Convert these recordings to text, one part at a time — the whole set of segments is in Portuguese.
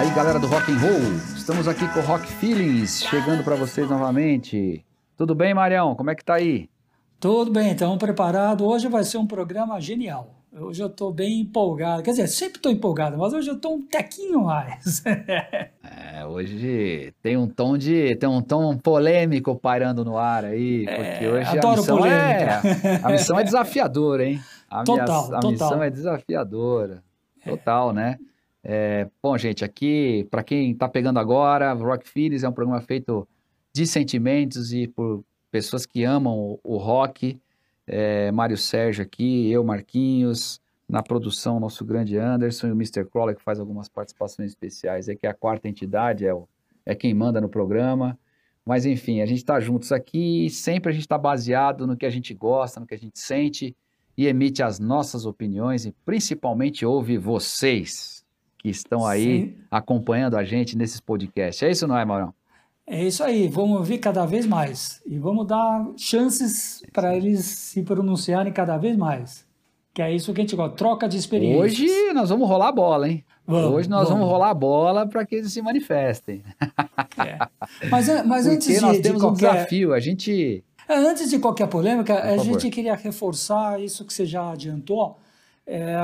Aí, galera do Rock and Roll, estamos aqui com o Rock Feelings, chegando para vocês novamente. Tudo bem, Marião? Como é que tá aí? Tudo bem, então preparado. Hoje vai ser um programa genial. Hoje eu estou bem empolgado. Quer dizer, sempre estou empolgado, mas hoje eu estou um tequinho mais. é, hoje tem um tom de. tem um tom polêmico pairando no ar aí. Porque é, hoje a missão polêmica. é. A missão é desafiadora, hein? A, total, minha, a total. missão é desafiadora. Total, né? É, bom, gente, aqui, para quem está pegando agora, Rock Feelings é um programa feito de sentimentos e por pessoas que amam o, o rock. É, Mário Sérgio aqui, eu, Marquinhos, na produção, nosso grande Anderson e o Mr. Crawler, que faz algumas participações especiais, é que a quarta entidade é, o, é quem manda no programa. Mas, enfim, a gente está juntos aqui e sempre a gente está baseado no que a gente gosta, no que a gente sente e emite as nossas opiniões e principalmente ouve vocês que estão aí Sim. acompanhando a gente nesses podcasts. É isso, não é, Maurão? É isso aí, vamos ouvir cada vez mais e vamos dar chances para eles se pronunciarem cada vez mais. Que é isso que a gente gosta, troca de experiências. Hoje nós vamos rolar a bola, hein? Vamos, Hoje nós vamos, vamos rolar a bola para que eles se manifestem. É. Mas, mas antes de, nós temos de qualquer... um desafio, a gente... É, antes de qualquer polêmica, Por a favor. gente queria reforçar isso que você já adiantou. É,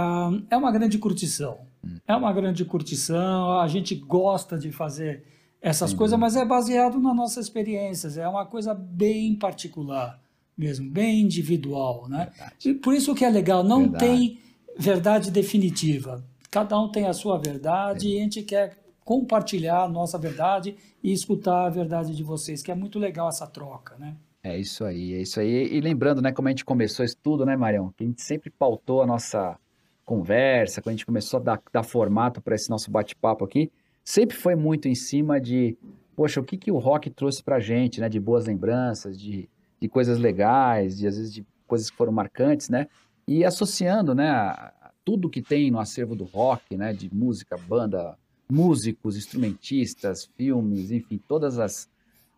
é uma grande curtição. É uma grande curtição, a gente gosta de fazer essas Sim. coisas, mas é baseado nas nossas experiências, é uma coisa bem particular mesmo, bem individual, né? Verdade. E por isso que é legal, não verdade. tem verdade definitiva. Cada um tem a sua verdade e a gente quer compartilhar a nossa verdade e escutar a verdade de vocês, que é muito legal essa troca, né? É isso aí, é isso aí. E lembrando, né, como a gente começou isso tudo, né, Marião? Que a gente sempre pautou a nossa conversa, quando a gente começou a dar, dar formato para esse nosso bate-papo aqui, sempre foi muito em cima de, poxa, o que, que o rock trouxe pra gente, né? De boas lembranças, de, de coisas legais, de às vezes de coisas que foram marcantes, né? E associando, né, a, a tudo que tem no acervo do rock, né? De música, banda, músicos, instrumentistas, filmes, enfim, todas as,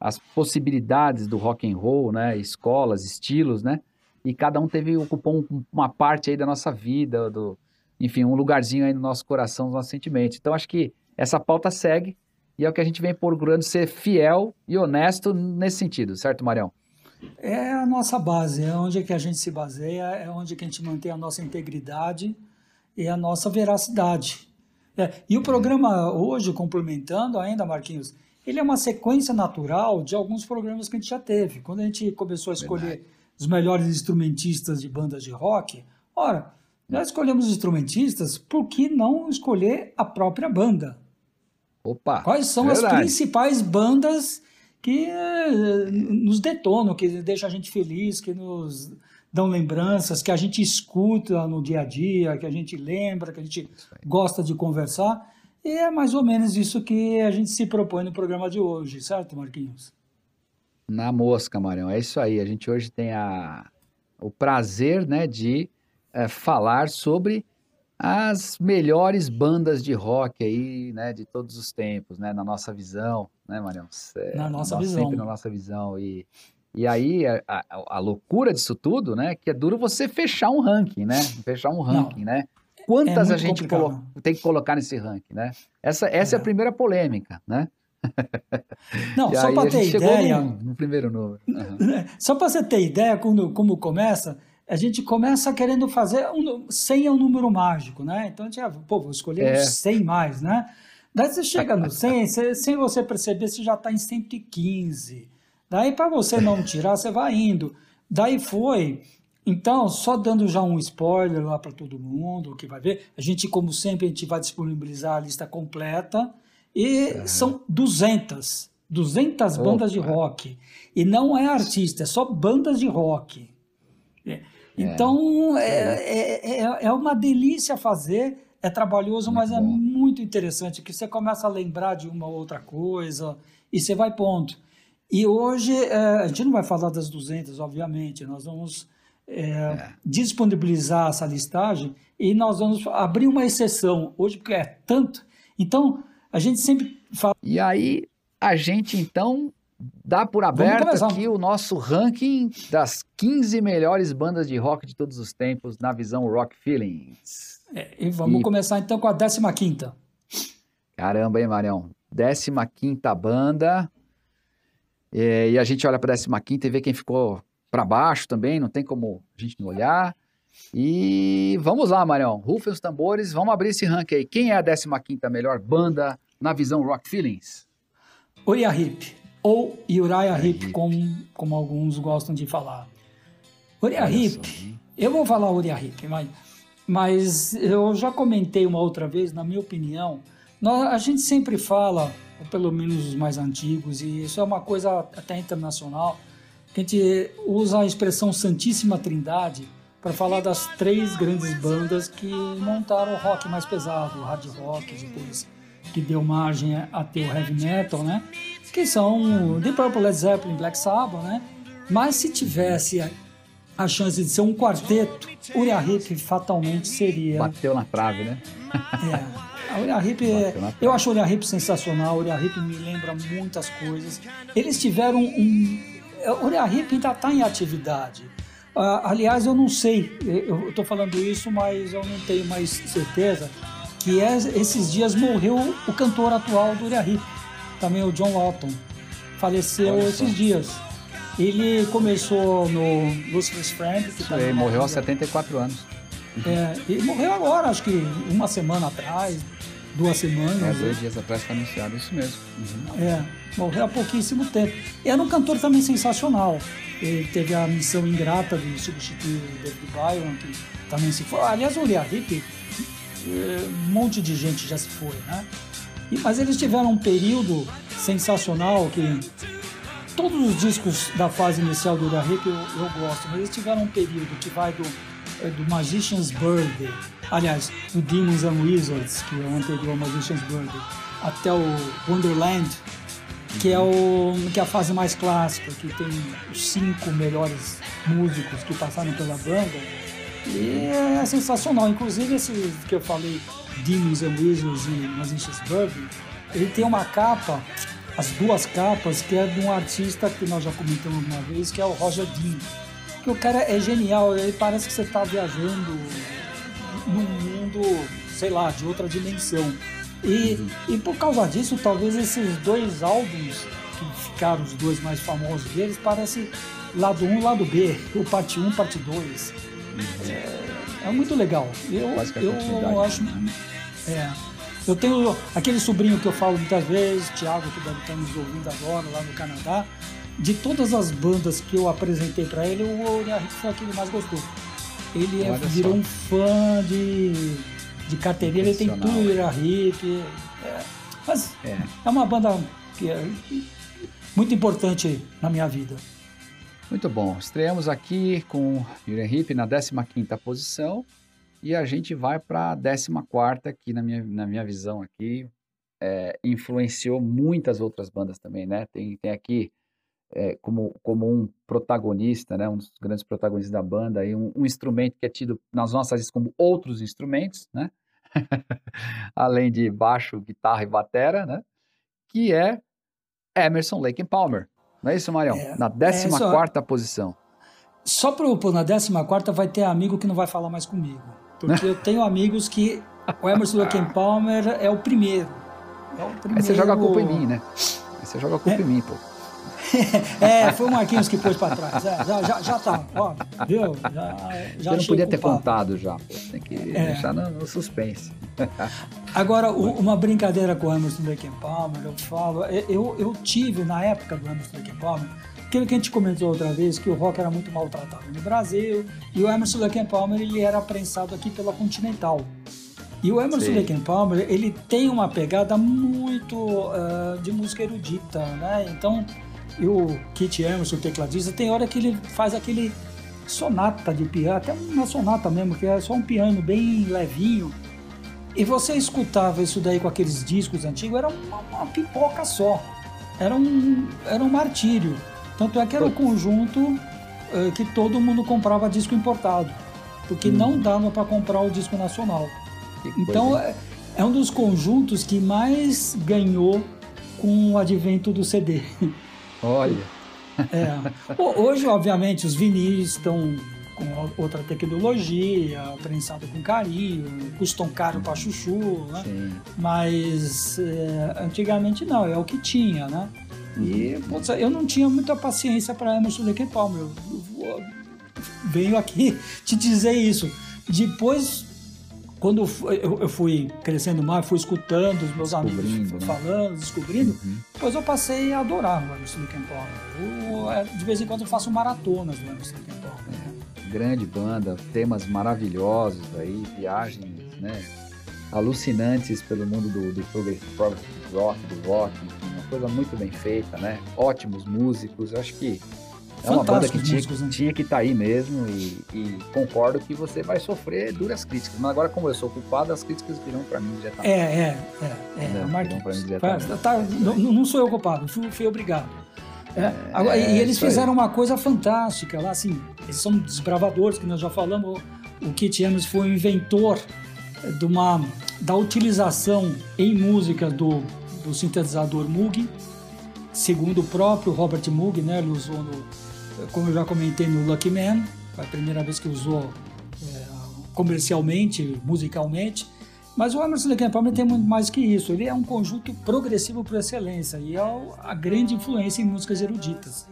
as possibilidades do rock and roll, né? Escolas, estilos, né? E cada um teve ocupou um, uma parte aí da nossa vida, do, enfim, um lugarzinho aí no nosso coração, nos nossos sentimentos. Então acho que essa pauta segue e é o que a gente vem procurando ser fiel e honesto nesse sentido, certo, Marião? É a nossa base, é onde que a gente se baseia, é onde que a gente mantém a nossa integridade e a nossa veracidade. É, e o programa hoje, complementando ainda, Marquinhos, ele é uma sequência natural de alguns programas que a gente já teve. Quando a gente começou a escolher Verdade. Os melhores instrumentistas de bandas de rock, ora, nós escolhemos instrumentistas, por que não escolher a própria banda? Opa! Quais são verdade. as principais bandas que eh, nos detonam, que deixam a gente feliz, que nos dão lembranças, que a gente escuta no dia a dia, que a gente lembra, que a gente gosta de conversar. E é mais ou menos isso que a gente se propõe no programa de hoje, certo, Marquinhos? Na mosca, Marião. É isso aí. A gente hoje tem a, o prazer né, de é, falar sobre as melhores bandas de rock aí, né, de todos os tempos, né, na nossa visão, né, Marião? É, na nossa visão. Sempre na nossa visão. E, e aí, a, a, a, loucura disso tudo, né, que é duro você fechar um ranking, né, fechar um ranking, Não, né? Quantas é a gente colo tem que colocar nesse ranking, né? Essa, essa é. é a primeira polêmica, né? Não, só para ter ideia. No, no, primeiro número. Uhum. Só para você ter ideia como, como começa, a gente começa querendo fazer um, 100 é um número mágico, né? Então a gente, ah, pô, vou escolher é. 100 mais, né? Daí você chega no 100, você, sem você perceber, você já está em 115. Daí para você não tirar, você vai indo. Daí foi. Então, só dando já um spoiler lá para todo mundo que vai ver, a gente, como sempre, a gente vai disponibilizar a lista completa e uhum. são 200, 200 bandas de rock. E não é artista, é só bandas de rock. É. É. Então, é. é, é, é uma delícia fazer, é trabalhoso, muito mas é bom. é muito interessante, que você começa a lembrar de uma outra coisa e você vai ponto. E hoje, é, a gente não vai falar das 200, obviamente, nós vamos é, disponibilizar essa listagem e nós vamos abrir uma exceção hoje, porque é tanto. Então, a gente sempre fala. E aí, a gente então dá por aberto aqui o nosso ranking das 15 melhores bandas de rock de todos os tempos na visão Rock Feelings. É, e vamos e... começar então com a 15 quinta. Caramba, hein, Marião? 15 banda. É, e a gente olha para a 15 e vê quem ficou para baixo também, não tem como a gente não olhar. E vamos lá, Marião. Rufem os tambores, vamos abrir esse ranking aí. Quem é a 15 melhor banda na visão Rock Feelings? Uriah Heep, ou Uriah Heep, como, como alguns gostam de falar. Uriah Heep, eu vou falar Uriah Heep, mas, mas eu já comentei uma outra vez, na minha opinião, nós, a gente sempre fala, ou pelo menos os mais antigos, e isso é uma coisa até internacional, que a gente usa a expressão Santíssima Trindade para falar das três grandes bandas que montaram o rock mais pesado, o hard rock, depois que deu margem a ter o heavy metal, né? Que são The Purple, Led Zeppelin, Black Sabbath, né? Mas se tivesse a chance de ser um quarteto, Uriah Heep fatalmente seria. Bateu na trave, né? é. A Uriah Heep, é, eu acho o Uriah Heep sensacional. O Uriah Heep me lembra muitas coisas. Eles tiveram um. O Uriah Heep ainda está em atividade. Uh, aliás, eu não sei, eu estou falando isso, mas eu não tenho mais certeza que é, esses dias morreu o cantor atual do Uriah também o John Lawton. Faleceu esses dias. Ele começou no Lucifer's Friend. Que tá ele morreu aos 74 anos. É, ele morreu agora, acho que uma semana atrás, duas semanas. É, dois dias atrás foi anunciado, isso mesmo. Uhum. É, morreu há pouquíssimo tempo. Era um cantor também sensacional. Ele teve a missão ingrata de substituir o David Byron, que também se foi. Aliás, o Uriah Heep, é, um monte de gente já se foi, né? E, mas eles tiveram um período sensacional que todos os discos da fase inicial do Da Hip eu, eu, gosto, mas eles tiveram um período que vai do, é, do Magician's Birthday, aliás, do Demons and Wizards, que é o anterior Magician's Birthday, até o Wonderland, que é, o, que é a fase mais clássica, que tem os cinco melhores músicos que passaram pela banda. E é sensacional. Inclusive, esse que eu falei, Demons and Wizards e Magician's Birthday, ele tem uma capa as duas capas, que é de um artista que nós já comentamos uma vez, que é o Roger Dean. Que o cara é genial, ele parece que você está viajando num mundo, sei lá, de outra dimensão. E, uhum. e por causa disso, talvez esses dois álbuns, que ficaram os dois mais famosos deles, parecem lado 1 um, lado B, o parte 1, um, parte 2. Uhum. É, é, muito legal. Eu, eu acho. É, eu tenho aquele sobrinho que eu falo muitas vezes, Thiago, que deve estar nos ouvindo agora lá no Canadá. De todas as bandas que eu apresentei para ele, o Heep foi aquele mais gostou. Ele é, virou um fã de, de carteirinha, ele tem tudo Uriah Heep. É, mas é. é uma banda que é muito importante na minha vida. Muito bom. Estreamos aqui com Uriah Heep na 15ª posição. E a gente vai para a 14 que na minha, na minha visão aqui, é, influenciou muitas outras bandas também, né? Tem, tem aqui é, como, como um protagonista, né? Um dos grandes protagonistas da banda, aí, um, um instrumento que é tido nas nossas listas como outros instrumentos, né? Além de baixo, guitarra e batera, né? Que é Emerson, Lake and Palmer. Não é isso, Marião? É, na 14 é só... posição. Só para na 14 vai ter amigo que não vai falar mais comigo. Porque eu tenho amigos que o Emerson Lake Palmer é o primeiro. É o primeiro. Aí você joga a culpa em mim, né? Aí você joga a culpa é. em mim, pô. é, foi o Marquinhos que pôs para trás. É, já, já, já tá, ó, viu? Já, já não podia ter contado já, pô. Tem que é. deixar no, no suspense. Agora, o, uma brincadeira com o Emerson Palmer, eu falo, eu, eu tive na época do Emerson Palmer Aquilo que a gente comentou outra vez, que o rock era muito maltratado no Brasil, e o Emerson Palmer ele era prensado aqui pela Continental. E o Emerson Lake Palmer, ele tem uma pegada muito uh, de música erudita, né? Então, e o Kit Emerson, o tecladista, tem hora que ele faz aquele sonata de piano, até uma sonata mesmo, que é só um piano bem levinho. E você escutava isso daí com aqueles discos antigos, era uma, uma pipoca só. Era um, era um martírio. Tanto é que era o um conjunto uh, que todo mundo comprava disco importado, porque hum. não dava para comprar o disco nacional. Então é, é um dos conjuntos que mais ganhou com o advento do CD. Olha. É. Hoje, obviamente, os vinis estão com outra tecnologia, prensado com carinho, custam caro para chuchu, né? Sim. Mas é, antigamente não, é o que tinha, né? E putz, eu não tinha muita paciência para Emerson Lake Palmer. Eu, eu, venho aqui te dizer isso. Depois quando eu fui crescendo mais, fui escutando os meus amigos né? falando, descobrindo, uhum. depois eu passei a adorar o Emerson Lake Palmer. É, de vez em quando eu faço maratonas do Emerson Lake Palmer. É, grande banda, temas maravilhosos aí, viagens, né? Alucinantes pelo mundo do, do progressive rock, do rock, enfim, uma coisa muito bem feita, né? Ótimos músicos, acho que é uma banda que tinha, músicos, né? tinha que estar tá aí mesmo e, e, concordo que você vai sofrer duras críticas. Mas agora, como eu sou culpado, as críticas virão para mim diretamente. É, é, é. é. Né? Tá, não, não, sou eu culpado, fui, fui obrigado. É, é, agora, e eles fizeram aí. uma coisa fantástica lá, assim, eles são desbravadores, que nós já falamos, o Kit Emerson foi o inventor de uma, da utilização em música do, do sintetizador Moog, segundo o próprio Robert Moog, né, ele usou no, como eu já comentei no Lucky Man, foi a primeira vez que usou é, comercialmente, musicalmente. Mas o Emerson Lake Palmer tem muito mais que isso. Ele é um conjunto progressivo por excelência e é a grande influência em músicas eruditas.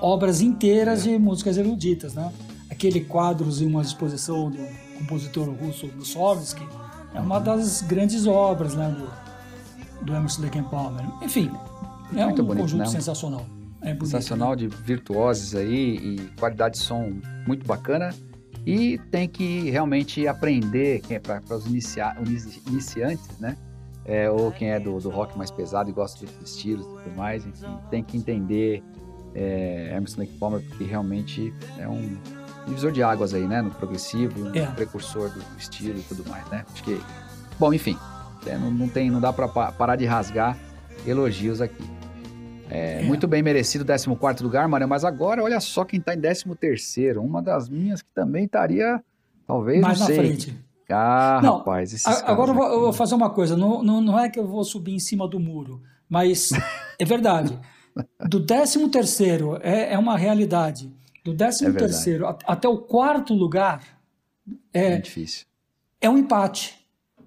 Obras inteiras de músicas eruditas, né? Aquele quadros em uma exposição do compositor russo Mussorgsky é uma das grandes obras né, do, do Emerson Lake Palmer. Enfim, é muito um bonito, conjunto né? sensacional. É bonito, sensacional né? de virtuosos aí e qualidade de som muito bacana. E tem que realmente aprender, é para os inicia, iniciantes, né? É, ou quem é do, do, rock mais pesado e gosta de estilos e tudo mais, enfim, tem que entender é, Emerson Lake Palmer, porque realmente é um divisor de águas aí, né? No progressivo, é. um precursor do estilo e tudo mais, né? Acho que. Bom, enfim, é, não, não, tem, não dá para parar de rasgar elogios aqui. É, é. Muito bem merecido 14 lugar, Maria, mas agora olha só quem está em 13 uma das minhas que também estaria, talvez, Mais na sei. frente. Ah, não, rapaz. agora eu vou, eu vou, fazer uma coisa, não, não, não é que eu vou subir em cima do muro, mas é verdade. Do 13 terceiro é, é uma realidade. Do 13 é terceiro até o quarto lugar é, é difícil. É um empate.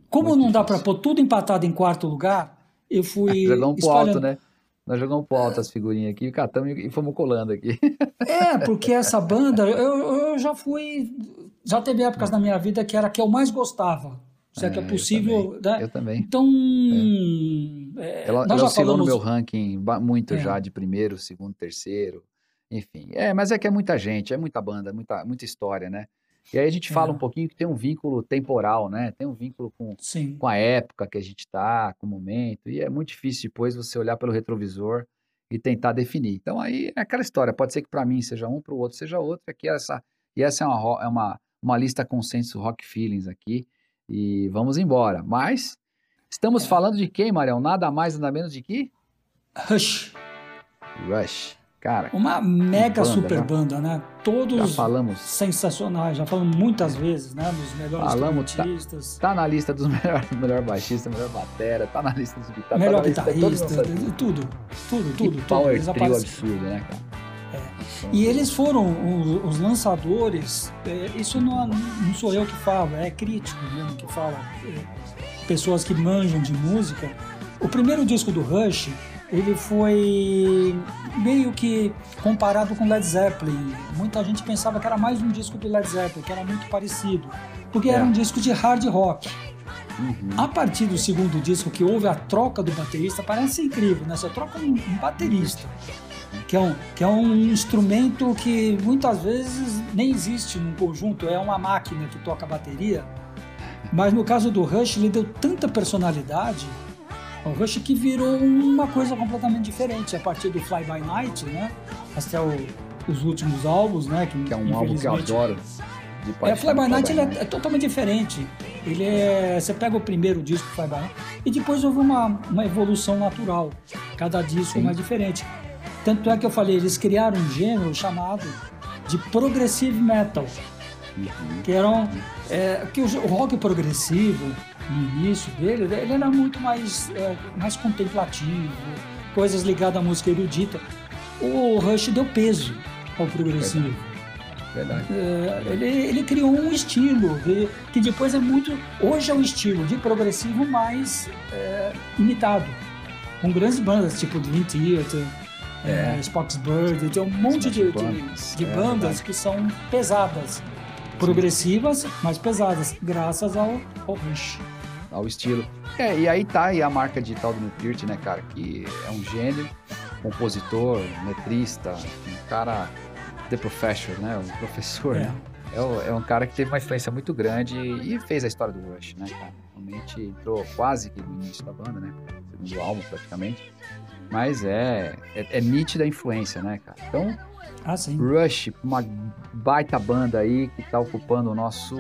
Como Muito não difícil. dá para pôr tudo empatado em quarto lugar, eu fui. Jogar um pro alto, né? Nós jogamos pro alto as figurinhas aqui, catamos e fomos colando aqui. É, porque essa banda, eu, eu já fui. Já teve épocas na minha vida que era a que eu mais gostava. Se é, é que é possível. Eu também. Né? Eu também. Então. É. ela ela oscilou falamos... no meu ranking muito é. já, de primeiro, segundo, terceiro. Enfim. É, mas é que é muita gente, é muita banda, muita, muita história, né? E aí a gente fala é. um pouquinho que tem um vínculo temporal, né? Tem um vínculo com, com a época que a gente está, com o momento. E é muito difícil depois você olhar pelo retrovisor e tentar definir. Então aí é aquela história. Pode ser que para mim seja um, para o outro seja outro. Aqui essa, e essa é uma, é uma, uma lista consenso rock feelings aqui. E vamos embora. Mas estamos é. falando de quem, Marião? Nada mais, nada menos de que? Rush. Rush. Cara, uma mega banda, super já, banda, né? Todos já falamos. sensacionais, já falamos muitas vezes, né? Dos melhores falamos, guitarristas. Tá, tá, na lista dos melhores melhor baixista, melhor batera, tá na lista dos guitarristas. Melhor tá guitarrista, tudo, tudo, tudo, tudo. Power tudo. trio absurdo, né, cara? É. E eles foram os, os lançadores, é, isso não, não, sou eu que falo, é crítico mesmo que fala, é, pessoas que manjam de música. O primeiro disco do Rush, ele foi meio que comparado com Led Zeppelin. Muita gente pensava que era mais um disco do Led Zeppelin, que era muito parecido, porque é. era um disco de hard rock. Uhum. A partir do segundo disco, que houve a troca do baterista, parece incrível, né? Você troca um, um baterista, que é um, que é um instrumento que muitas vezes nem existe num conjunto, é uma máquina que toca bateria. Mas no caso do Rush, ele deu tanta personalidade o Rush que virou uma coisa completamente diferente a partir do Fly By Night, né? Até o, os últimos álbuns, né? Que, que é um álbum que eu adoro. É, Fly By Night ele é, é, totalmente diferente. Ele é, você pega o primeiro disco Fly By Night e depois houve uma, uma evolução natural. Cada disco Sim. mais diferente. Tanto é que eu falei, eles criaram um gênero chamado de progressive metal, uhum. que eram é, que o, o rock progressivo no início dele, ele era muito mais, é, mais contemplativo, coisas ligadas à música erudita. O Rush deu peso ao progressivo. verdade. É, ele, ele criou um estilo que, que depois é muito. Hoje é um estilo de progressivo mais é, imitado. Com grandes bandas, tipo Dream Theater, é. Spock's Bird, tem um monte de, de, de bandas que são pesadas progressivas, mas pesadas, graças ao, ao Rush. Ao estilo. É, e aí tá aí a marca digital do Neil Peart, né, cara? Que é um gênio, compositor, metrista, um cara the professor, né? Um professor, é. Né? É, é, um cara que teve uma influência muito grande e fez a história do Rush, né, cara? Realmente entrou quase que no início da banda, né? Segundo álbum, praticamente. Mas é, é, é nítida a influência, né, cara? Então, ah. Rush, uma baita banda aí que tá ocupando o nosso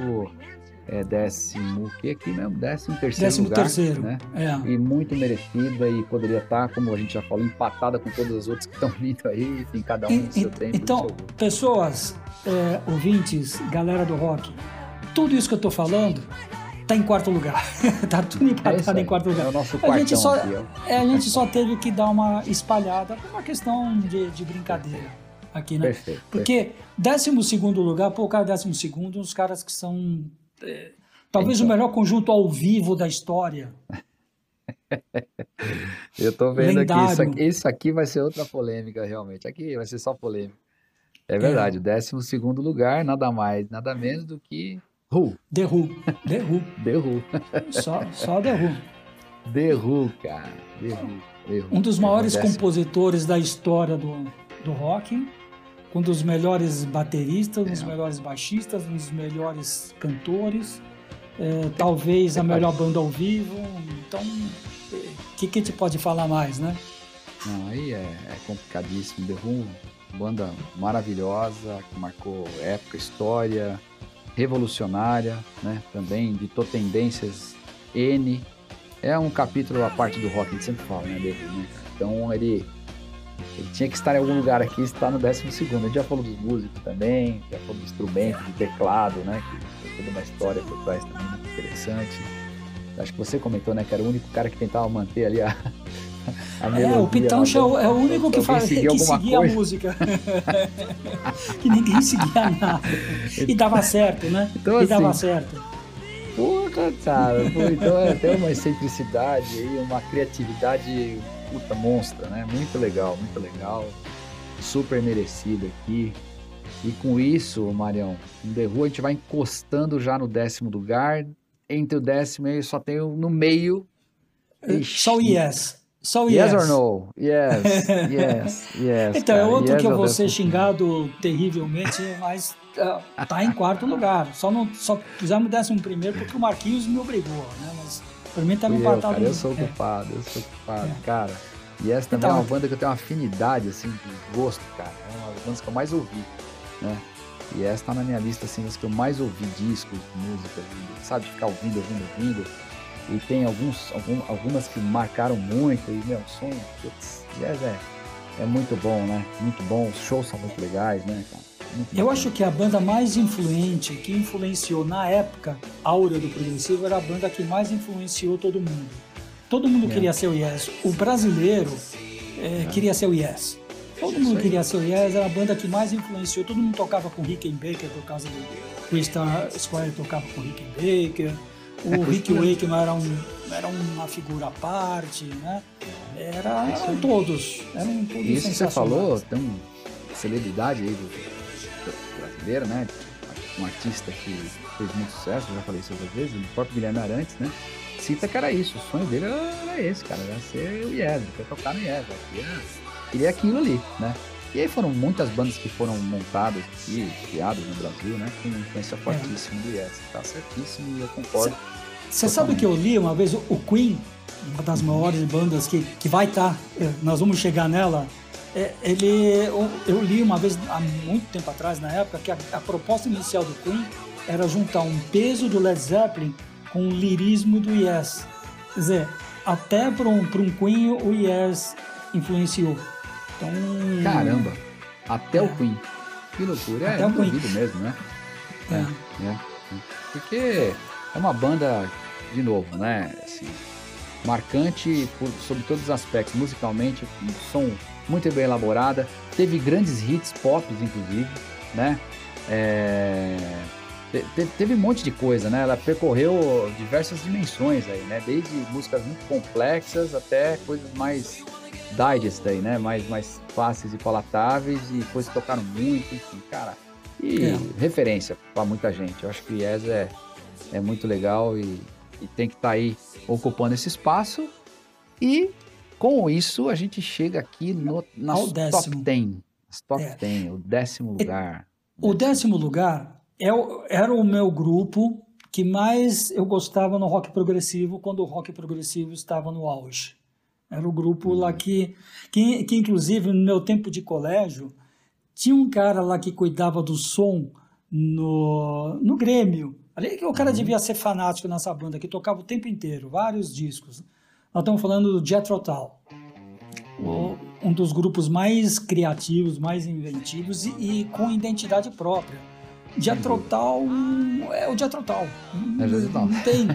é, décimo, que aqui mesmo? Décimo terceiro décimo lugar. terceiro, né? É. E muito merecida e poderia estar, como a gente já falou, empatada com todas as outras que estão vindo aí, enfim, cada um no seu tempo. Então, seu... pessoas, é, ouvintes, galera do rock, tudo isso que eu tô falando tá em quarto lugar. tá tudo é empatado é em quarto lugar. É o nosso a gente só, aqui, é, a gente só teve que dar uma espalhada por uma questão de, de brincadeira aqui, né? Perfeito. Porque décimo segundo lugar, pô, o cara décimo segundo, os caras que são é, talvez então. o melhor conjunto ao vivo da história. Eu tô vendo Lendário. aqui isso, aqui, isso aqui vai ser outra polêmica, realmente. Aqui vai ser só polêmica. É verdade, é. o décimo segundo lugar, nada mais, nada menos do que Who. The Who. The Who. The Who. Só, só The Who. The Who, cara. The Who. The Who. Um dos maiores compositores da história do, do rock, um dos melhores bateristas, um dos é. melhores baixistas, um dos melhores cantores, é, talvez a melhor banda ao vivo. Então, o é, que, que a gente pode falar mais, né? Não, aí é, é complicadíssimo. The Who, banda maravilhosa, que marcou época, história, revolucionária, né? Também ditou tendências N. É um capítulo à parte do rock, a gente sempre fala, né, The Who, né? Então ele ele tinha que estar em algum lugar aqui, está no 12 segundo. A gente já falou dos músicos também, já falou do instrumento, do teclado, né? Que tem toda uma história por trás também muito interessante. Acho que você comentou, né, que era o único cara que tentava manter ali a, a melodia. É, o Pitancha é o único que, faz, que seguia a música. que ninguém seguia nada. E dava certo, né? Então, e assim, dava certo. Porra, cara. Pô, então é até uma excentricidade aí, uma criatividade puta monstra, né? Muito legal, muito legal. Super merecido aqui. E com isso, Marião, no The Who a gente vai encostando já no décimo lugar. Entre o décimo e só tem no meio. Ixi. Só o Yes. Só o yes. Yes or no? Yes, yes, yes. Então, cara. é outro yes que eu vou ser xingado terrivelmente, mas uh, tá em quarto lugar. Só, não, só fizemos décimo primeiro porque o Marquinhos me obrigou, né? Mas Pra mim tava empatado. Eu, cara, eu sou culpado, eu sou culpado, é. cara. E essa também então, é uma banda que eu tenho uma afinidade, assim, de gosto, cara. É uma das bandas que eu mais ouvi, né? E essa tá na minha lista, assim, das que eu mais ouvi discos, músicas, sabe? Ficar ouvindo, ouvindo, ouvindo. E tem alguns, algum, algumas que marcaram muito, e, meu, som, putz, yes, é, é muito bom, né? Muito bom, os shows são muito legais, né, cara? Eu acho que a banda mais influente, que influenciou na época a aura do progressivo, era a banda que mais influenciou todo mundo. Todo mundo é. queria ser o Yes. O brasileiro é, é. queria ser o Yes. Todo mundo queria ser o Yes, era a banda que mais influenciou. Todo mundo tocava com Rickenbacker por causa do Crystal Square tocava com Rickenbacker. O Rick Wakeman era, um, era uma figura à parte, né? Era, eram todos. Eram todos Isso que você falou, tem celebridade aí do brasileira, né? Um artista que fez muito sucesso, já falei isso outras vezes, o próprio Guilherme Arantes, né? Cita que era isso, o sonho dele era esse, cara, era ser o Yes, quer tocar no Yes, queria, aquilo ali, né? E aí foram muitas bandas que foram montadas aqui, criadas no Brasil, né? Com influência fortíssima do Yes. Tá certíssimo e eu concordo. Você sabe que eu li uma vez o Queen, uma das maiores bandas que, que vai estar, tá, eh, nós vamos chegar nela é, ele, eu, eu, li uma vez, há muito tempo atrás, na época, que a, a, proposta inicial do Queen era juntar um peso do Led Zeppelin com o lirismo do Yes. Quer dizer, até para um, um Queen o Yes influenciou. Então, Caramba, até é. o Queen. Que loucura, até é o Queen. mesmo, né? É. é. é. Porque é uma banda, de novo, né? Assim, marcante por, sobre todos os aspectos, musicalmente, um som muito bem elaborada, teve grandes hits pop, inclusive, né? É, te, teve um monte de coisa, né? Ela percorreu diversas dimensões aí, né? Desde músicas muito complexas até coisas mais digest aí, né? Mais, mais fáceis e palatáveis e coisas que tocaram muito, enfim, cara. E é. referência para muita gente. Eu acho que Yes é, é muito legal e, e tem que estar tá aí ocupando esse espaço. E com isso a gente chega aqui no nas top 10. top é. 10, o décimo lugar. O décimo lugar é, era o meu grupo que mais eu gostava no rock progressivo quando o rock progressivo estava no auge. Era o grupo lá uhum. que, que, que, inclusive, no meu tempo de colégio, tinha um cara lá que cuidava do som no, no Grêmio. Ali o cara uhum. devia ser fanático nessa banda, que tocava o tempo inteiro, vários discos. Nós estamos falando do Jethro Tull. Uhum. Um dos grupos mais criativos, mais inventivos e, e com identidade própria. Jethro Tull é o Jethro Tull. É não, não tem...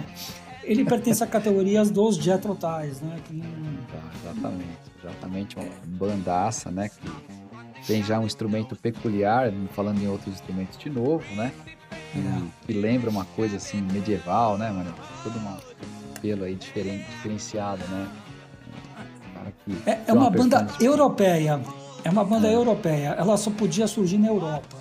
ele pertence a categorias dos Jethro Tulls, né? Que não... Tá, exatamente, exatamente uma bandaça, né? Que tem já um instrumento peculiar, falando em outros instrumentos de novo, né? É. Que lembra uma coisa assim medieval, né, mano? Todo um pelo aí diferente, diferenciado, né? é, é uma, uma banda europeia. É uma banda é. europeia. Ela só podia surgir na Europa.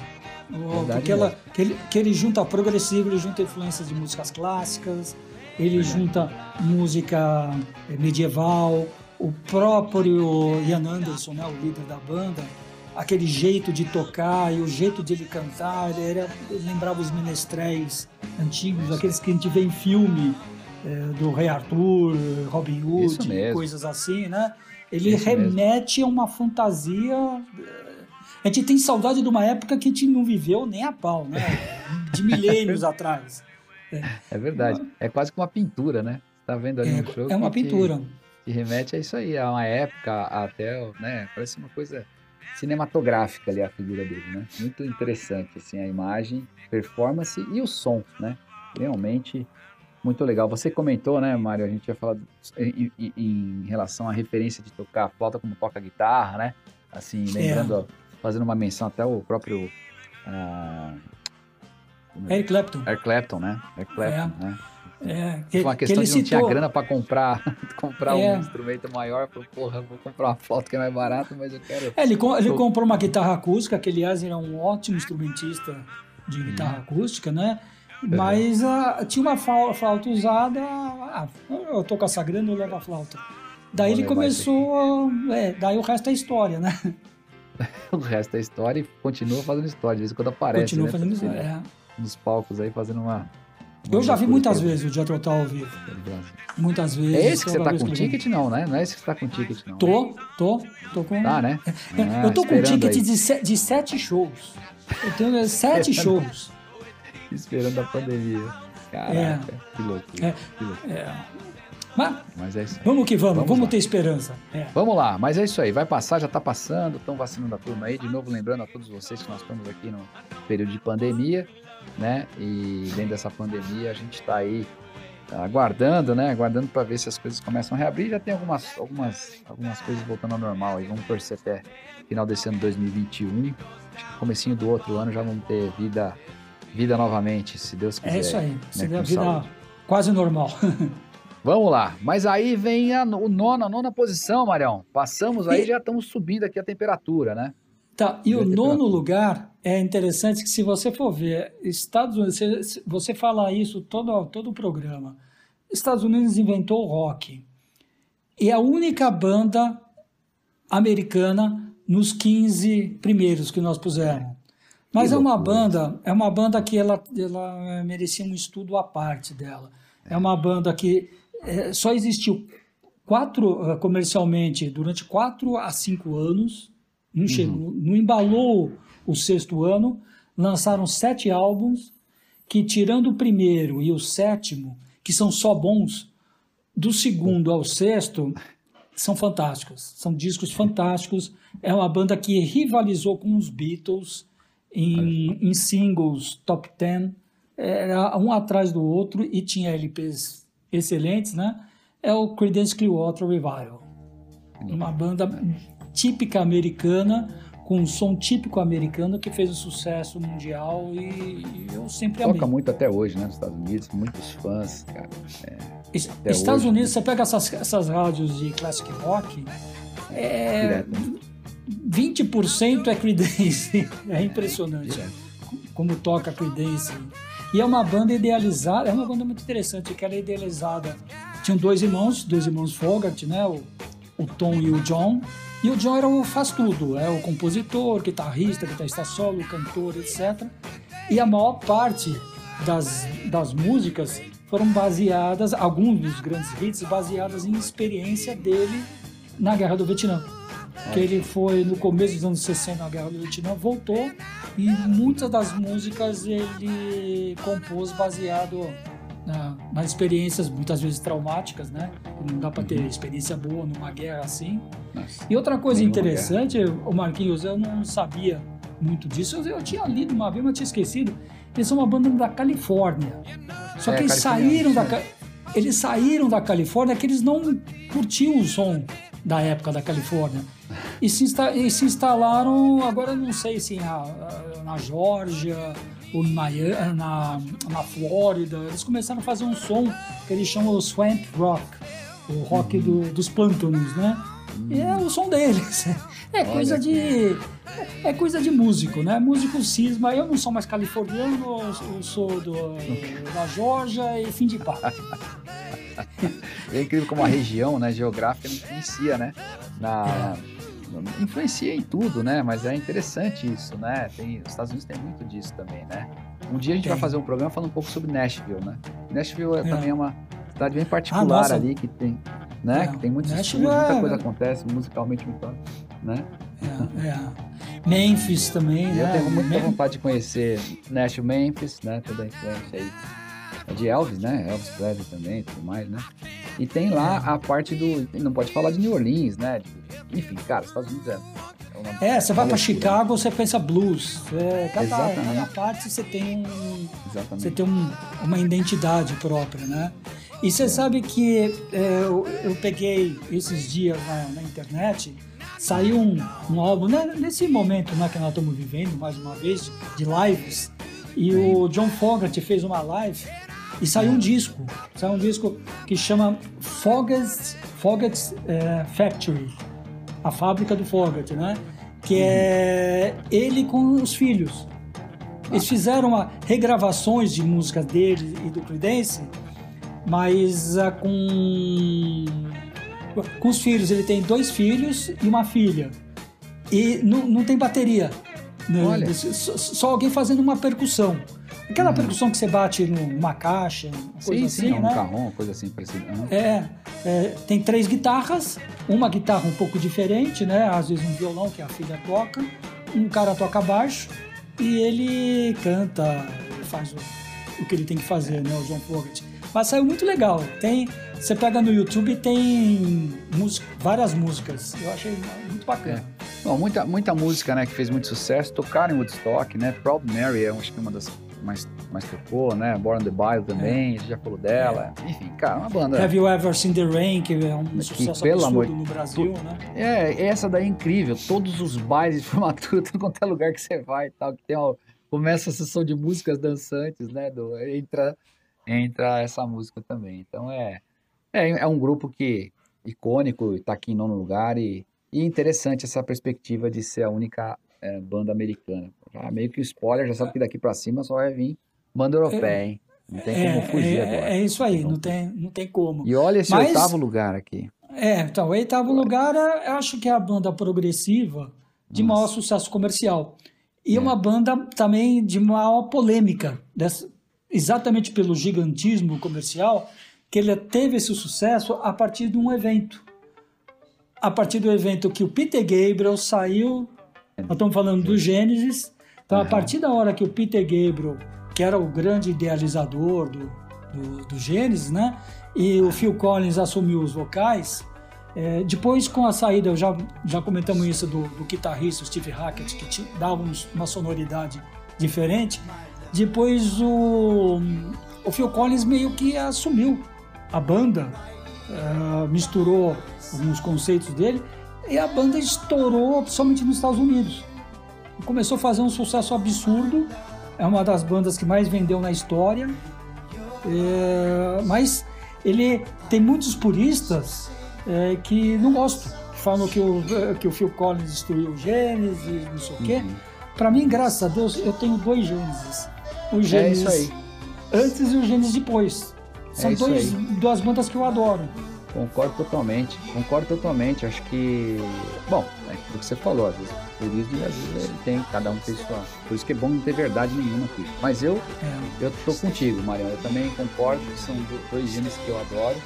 Verdade porque ela, que, ele, que ele junta progressivo, ele junta influências de músicas clássicas, ele junta música eh, medieval, o próprio Ian Anderson, né, o líder da banda, aquele jeito de tocar e o jeito de ele cantar, ele, era, ele lembrava os menestréis antigos, aqueles que a gente vê em filme, é, do Rei Arthur, Robin Hood, coisas assim, né? Ele Isso remete mesmo. a uma fantasia. Eh, a gente tem saudade de uma época que a gente não viveu nem a pau, né? De milênios atrás. É. é verdade. É quase que uma pintura, né? Você tá vendo ali é, um show. É uma pintura. Que, remete a isso aí, a uma época até, né? Parece uma coisa cinematográfica ali a figura dele, né? Muito interessante, assim, a imagem, performance e o som, né? Realmente muito legal. Você comentou, né, Mário? A gente ia falar em, em, em, relação à referência de tocar a flauta como toca guitarra, né? Assim, lembrando, é. fazendo uma menção até o próprio uh, Eric Clapton. Eric Clapton, né? Eric Clapton, é. né? É, que, uma questão que de não citou... tinha grana para comprar, comprar é. um instrumento maior. Falei, porra, vou comprar uma flauta que é mais barata, mas eu quero. É, ele, ele comprou uma guitarra acústica, que aliás era um ótimo instrumentista de guitarra hum. acústica, né? Mas uh, tinha uma flauta usada. Ah, eu tô com essa grana, eu levo a flauta. Daí Vou ele começou. É, daí o resto é história, né? o resto é história e continua fazendo história. De vez em quando aparece. Continua né? fazendo história. É nos palcos aí fazendo uma. uma eu já vi muitas vezes o Jethro Tull ao vivo. Muitas vezes. É esse que você tá com ticket, não, né? Não é esse que você tá com ticket, não. Tô, tô, tô com. Tá, né? Ah, eu tô com ticket de, se, de sete shows. Eu tenho sete shows. Esperando a pandemia. Caraca, é. que loucura. É. Que loucura. É. Mas, mas, é isso aí. Vamos que vamos, vamos, vamos ter esperança. É. Vamos lá, mas é isso aí, vai passar, já está passando, estão vacinando a turma aí. De novo, lembrando a todos vocês que nós estamos aqui no período de pandemia né? E dentro dessa pandemia a gente está aí aguardando, né? Aguardando para ver se as coisas começam a reabrir. Já tem algumas, algumas, algumas coisas voltando ao normal. E vamos torcer até final desse ano 2021. Acho que comecinho do outro ano já vamos ter vida, vida novamente, se Deus quiser. É isso aí. Né? Seria a vida saúde. quase normal. Vamos lá, mas aí vem a, o nona, a nona posição, Marião. Passamos aí, e... já estamos subindo aqui a temperatura, né? Tá, e o nono lugar é interessante que se você for ver, Estados Unidos, você fala isso todo, todo o programa. Estados Unidos inventou o rock. E a única banda americana nos 15 primeiros que nós pusemos. Mas é uma banda, é uma banda que ela, ela merecia um estudo à parte dela. É uma banda que é, só existiu quatro eh, comercialmente durante quatro a cinco anos não, chegou, uhum. não embalou o sexto ano, lançaram sete álbuns que, tirando o primeiro e o sétimo, que são só bons, do segundo ao sexto, são fantásticos. São discos fantásticos. É uma banda que rivalizou com os Beatles em, em singles top ten. Era um atrás do outro e tinha LPs excelentes, né? É o Creedence Clearwater Revival. Uma banda típica americana, com um som típico americano que fez um sucesso mundial e, eu sempre Toca amei. muito até hoje, né, nos Estados Unidos, muitos fãs, cara. É, Estados hoje, Unidos, né? você pega essas, essas rádios de classic rock, é, 20% é Creedence, é impressionante Direto. como toca Creedence. E é uma banda idealizada, é uma banda muito interessante, que ela é idealizada. Tinham dois irmãos, dois irmãos Fogart, né, o, o Tom e o John, e o John era o faz tudo, é o compositor, guitarrista, guitarrista solo, cantor, etc. E a maior parte das, das músicas foram baseadas, alguns dos grandes hits, baseadas em experiência dele na Guerra do Vietnã. Que ele foi no começo dos anos 60 na Guerra do Vietnã, voltou e muitas das músicas ele compôs baseado na, nas experiências muitas vezes traumáticas, né? Não dá para ter uhum. experiência boa numa guerra assim. Nossa, e outra coisa interessante, o Marquinhos, eu não sabia muito disso. Eu, eu, tinha lido uma vez, mas tinha esquecido. Eles são uma banda da Califórnia. Só é, que eles saíram da eles saíram da Califórnia que eles não curtiam o som da época da Califórnia e se, e se instalaram agora não sei se na, na Geórgia ou Miami, na, na Flórida, eles começaram a fazer um som que eles chamam swamp rock, o rock uhum. do, dos pântanos, né? E é o som deles. É coisa de é coisa de músico, né? Músico cisma. Eu não sou mais californiano, eu sou do, da Georgia e fim de papo. É incrível como a região, né, geográfica influencia, né? Na, é influencia em tudo, né? Mas é interessante isso, né? Tem, os Estados Unidos tem muito disso também, né? Um dia a gente tem. vai fazer um programa falando um pouco sobre Nashville, né? Nashville é, é. também é uma cidade bem particular ah, ali que tem, né? É. Que tem muitos estudos, muita é- coisa acontece musicalmente muito, né? É, é. Memphis também, né? Eu tenho muita vontade de conhecer Nashville, Memphis, né? Toda a influência aí de Elvis, né? Elvis Presley também, tudo mais, né? E tem lá a parte do. Não pode falar de New Orleans, né? Enfim, cara, Estados Unidos é. É, é você vai para Chicago, você pensa blues. É, cada, cada parte você tem, um, você tem um, uma identidade própria, né? E você é. sabe que é, eu, eu, peguei esses dias na, na internet, saiu um, um álbum, né, nesse momento né, que nós estamos vivendo, mais uma vez, de lives, e o John Fogerty fez uma live e saiu um disco, saiu um disco que chama Foggett's, Foggett's é, Factory, a fábrica do Foggett, né? Que é ele com os filhos. Eles fizeram uma, regravações de músicas dele e do Creedence, mas uh, com com os filhos. Ele tem dois filhos e uma filha. E não, não tem bateria. Né? Olha. Só, só alguém fazendo uma percussão. Aquela uhum. percussão que você bate numa caixa, coisa sim, assim, sim, né? um carrom, coisa assim parecida. Uhum. É, é, tem três guitarras, uma guitarra um pouco diferente, né? Às vezes um violão que a filha toca, um cara toca baixo e ele canta, faz o, o que ele tem que fazer, né? O John Fogerty. Mas saiu muito legal. Tem, você pega no YouTube tem música, várias músicas. Eu achei muito bacana. É. Bom, muita, muita música, né, que fez muito sucesso. Tocaram em Woodstock, né? Proud Mary é acho que uma das mais, mais tocou, né? Born on the Bile também, é. a gente já falou dela. É. Enfim, cara, uma banda. Have You Ever Seen the Rain, que é um que, sucesso pelo amor, no Brasil, tu, né? É, essa daí é incrível. Todos os bailes de formatura, tudo quanto é lugar que você vai e tal, que tem uma, começa a sessão de músicas dançantes, né? Do, entra, entra essa música também. Então é, é, é um grupo que icônico, está aqui em nono lugar e, e interessante essa perspectiva de ser a única é, banda americana. Já meio que spoiler, já sabe que daqui para cima só vai vir banda europeia, é, hein? Não tem como é, fugir é, agora. É isso aí, não tem, não tem como. E olha esse Mas, oitavo lugar aqui. É, então, o oitavo agora. lugar eu acho que é a banda progressiva de Nossa. maior sucesso comercial. E é. uma banda também de maior polêmica, dessa, exatamente pelo gigantismo comercial, que ele teve esse sucesso a partir de um evento. A partir do evento que o Peter Gabriel saiu nós estamos falando do Gênesis. Então, uhum. a partir da hora que o Peter Gabriel, que era o grande idealizador do, do, do Gênesis, né? E o Phil Collins assumiu os vocais. É, depois, com a saída, já, já comentamos isso do, do guitarrista Steve Hackett, que dava uma sonoridade diferente. Depois, o, o Phil Collins meio que assumiu a banda, é, misturou alguns conceitos dele e a banda estourou, principalmente nos Estados Unidos. Começou a fazer um sucesso absurdo. É uma das bandas que mais vendeu na história. É, mas ele tem muitos puristas é, que não gostam, falam que o, que o Phil Collins destruiu o Gênesis, não sei o quê. Uhum. Para mim, graças a Deus, eu tenho dois Gênesis. O Gênesis é antes e o Gênesis depois. São é dois, duas bandas que eu adoro. Concordo totalmente, concordo totalmente. Acho que, bom, é o que você falou, às vezes por isso às vezes ele tem, cada um tem sua. Por isso que é bom não ter verdade nenhuma aqui. Mas eu, é. eu tô contigo, Mariana. Eu também concordo que são dois gêneros que eu adoro.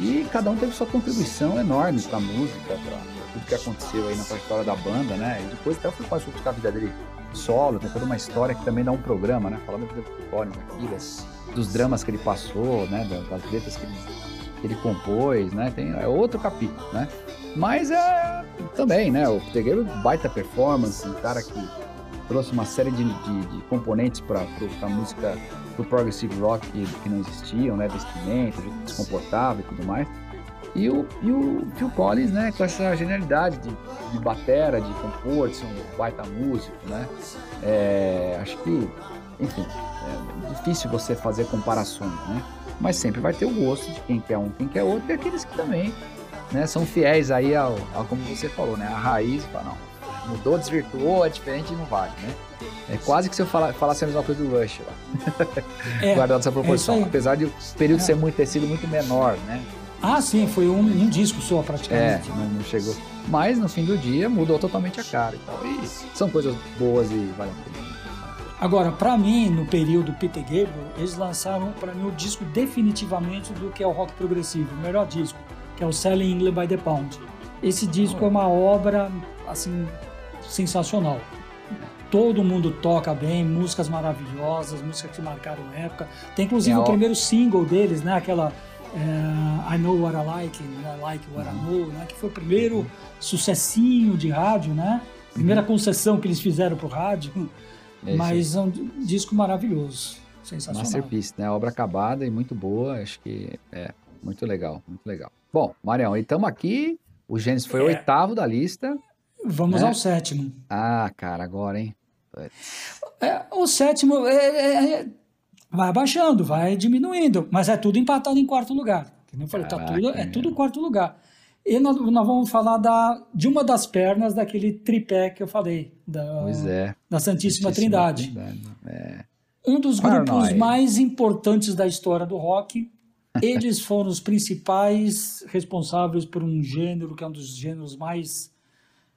E cada um teve sua contribuição enorme pra música, pra, tudo que aconteceu aí na história da banda, né? E depois até eu fui buscar a vida dele solo, tem toda uma história que também dá um programa, né? Falando do Collins aqui, das, dos dramas que ele passou, né? Das letras que ele, que ele compôs, né? Tem, é outro capítulo, né? Mas é também, né? O Peter baita performance, um cara que trouxe uma série de, de, de componentes para a música do progressive rock que, que, não existiam, né? Se comportava e tudo mais. E o, e o Phil Collins, né, com essa genialidade de, de batera, de compor, de ser um baita músico, né? É, acho que, enfim, é difícil você fazer comparações, né? Mas sempre vai ter o gosto de quem quer um, quem quer outro, e aqueles que também né, são fiéis aí ao, ao, como você falou, né? A raiz, fala, não, mudou, desvirtuou, é diferente e não vale, né? É quase que se eu falar, falasse a mesma coisa do Rush lá. É, Guardando essa proporção. É apesar de o período é. ser muito, ter sido muito menor, né? Ah, sim, foi um, um disco só praticamente. É, não, não, chegou. Mas no fim do dia mudou totalmente a cara. Então, e são coisas boas e vale a pena. Agora, para mim, no período Peter Gabriel, eles lançaram para mim o disco definitivamente do que é o rock progressivo, o melhor disco que é o Selling England by the Pound. Esse disco é uma obra assim sensacional. Todo mundo toca bem, músicas maravilhosas, músicas que marcaram a época. Tem inclusive é o primeiro single deles, né? Aquela é, I Know What I Like, I Like What I Know, né? Que foi o primeiro sucessinho de rádio, né? Primeira uhum. concessão que eles fizeram pro rádio. É Mas é um disco maravilhoso, sensacional. Masterpiece, né? Obra acabada e muito boa. Acho que é muito legal, muito legal. Bom, Marião, estamos aqui. O Gênesis foi é. o oitavo da lista. Vamos né? ao sétimo. Ah, cara, agora, hein? É, o sétimo é, é, é vai abaixando, vai diminuindo, mas é tudo empatado em quarto lugar. Como eu falei, tá tudo, é tudo quarto lugar. E nós, nós, vamos falar da, de uma das pernas daquele tripé que eu falei, da, pois é. da Santíssima, Santíssima Trindade. Trindade. É. Um dos grupos mais importantes da história do rock, eles foram os principais responsáveis por um gênero que é um dos gêneros mais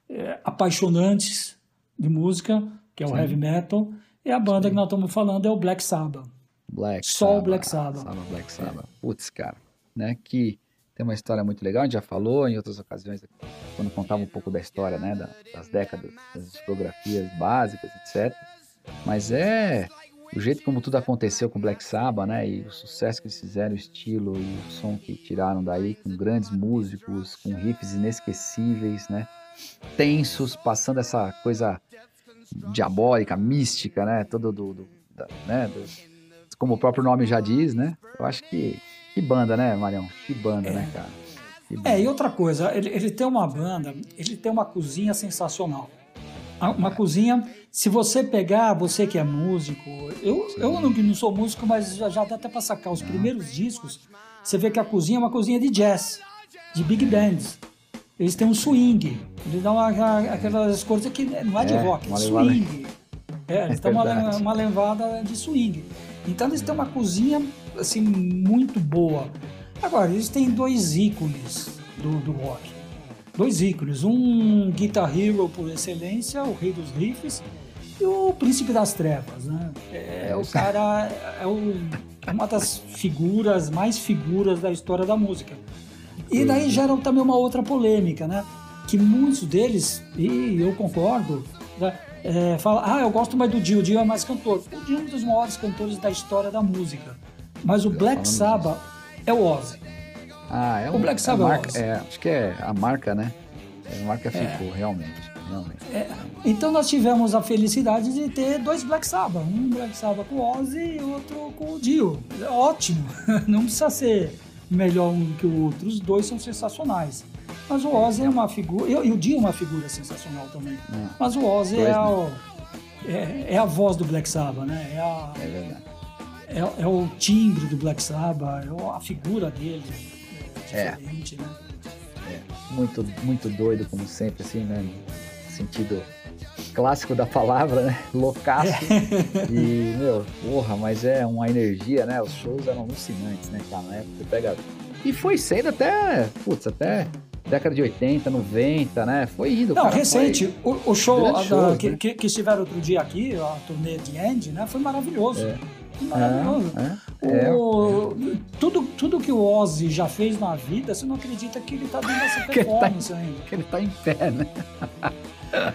é, apaixonantes de música, que é o Sim. heavy metal. E a banda Sim. que nós estamos falando é o Black Sabbath. Black Só Sabbath, o Black Sabbath. Sabbath Black Sabbath. Putz, cara, né? Que tem uma história muito legal, a gente já falou em outras ocasiões, quando contava um pouco da história, né? Das décadas, das discografias básicas, etc. Mas é o jeito como tudo aconteceu com Black Sabbath, né? E o sucesso que eles fizeram, o estilo e o som que tiraram daí, com grandes músicos, com riffs inesquecíveis, né? Tensos, passando essa coisa diabólica, mística, né? Todo do, do da, né? Do, como o próprio nome já diz, né? Eu acho que que banda, né, Marião? Que banda, né, é. né, cara? É, e outra coisa, ele, ele tem uma banda, ele tem uma cozinha sensacional. Uma cozinha se você pegar, você que é músico, eu, eu não, não sou músico, mas já, já dá até para sacar os primeiros discos, você vê que a cozinha é uma cozinha de jazz, de big bands. Eles têm um swing, eles dão uma, aquelas coisas que não é de é, rock, é swing. É, eles é uma, uma levada de swing. Então eles têm uma cozinha assim muito boa. Agora, eles têm dois ícones do, do rock. Dois ícones. Um Guitar Hero por excelência, o rei dos riffs, e o Príncipe das Trevas, né? É, é o cara, é, o, é uma das figuras, mais figuras da história da música. E daí gera também uma outra polêmica, né? Que muitos deles, e eu concordo, né? é, falam, ah, eu gosto mais do Dio, o Dio é mais cantor. O Dio é um dos maiores cantores da história da música. Mas o Black Sabbath é o Ozzy. Ah, é o, o Black Sabbath é, é, acho que é a marca, né? É, a marca ficou, realmente. É, então nós tivemos a felicidade de ter dois Black Sabbath, um Black Sabbath com o Ozzy e outro com o Dio. Ótimo, não precisa ser melhor um que o outro, os dois são sensacionais. Mas o Ozzy é uma figura. E o Dio é uma figura sensacional também. É. Mas o Ozzy é, o, é, é, a voz do Black Sabbath, né? É, a, é verdade. É, é, o timbre do Black Sabbath, é a figura dele. É diferente, né? É. Muito, muito doido, como sempre, assim, né? No sentido clássico da palavra, né? Loucaço. É. E, meu, porra, mas é uma energia, né? Os shows eram alucinantes, né, cara? Na época você pega. E foi sendo até, putz, até década de 80, 90, né? Foi indo. Não, cara, recente. Foi... O, o, show da, shows, que, né? que, que, estiveram outro dia aqui, a turnê de End, né? Foi maravilhoso. É. Maravilhoso. É, é, o, é. tudo, tudo que o Ozzy já fez na vida, você não acredita que ele tá dando essa performance que tá, ainda. Que ele tá em pé, né?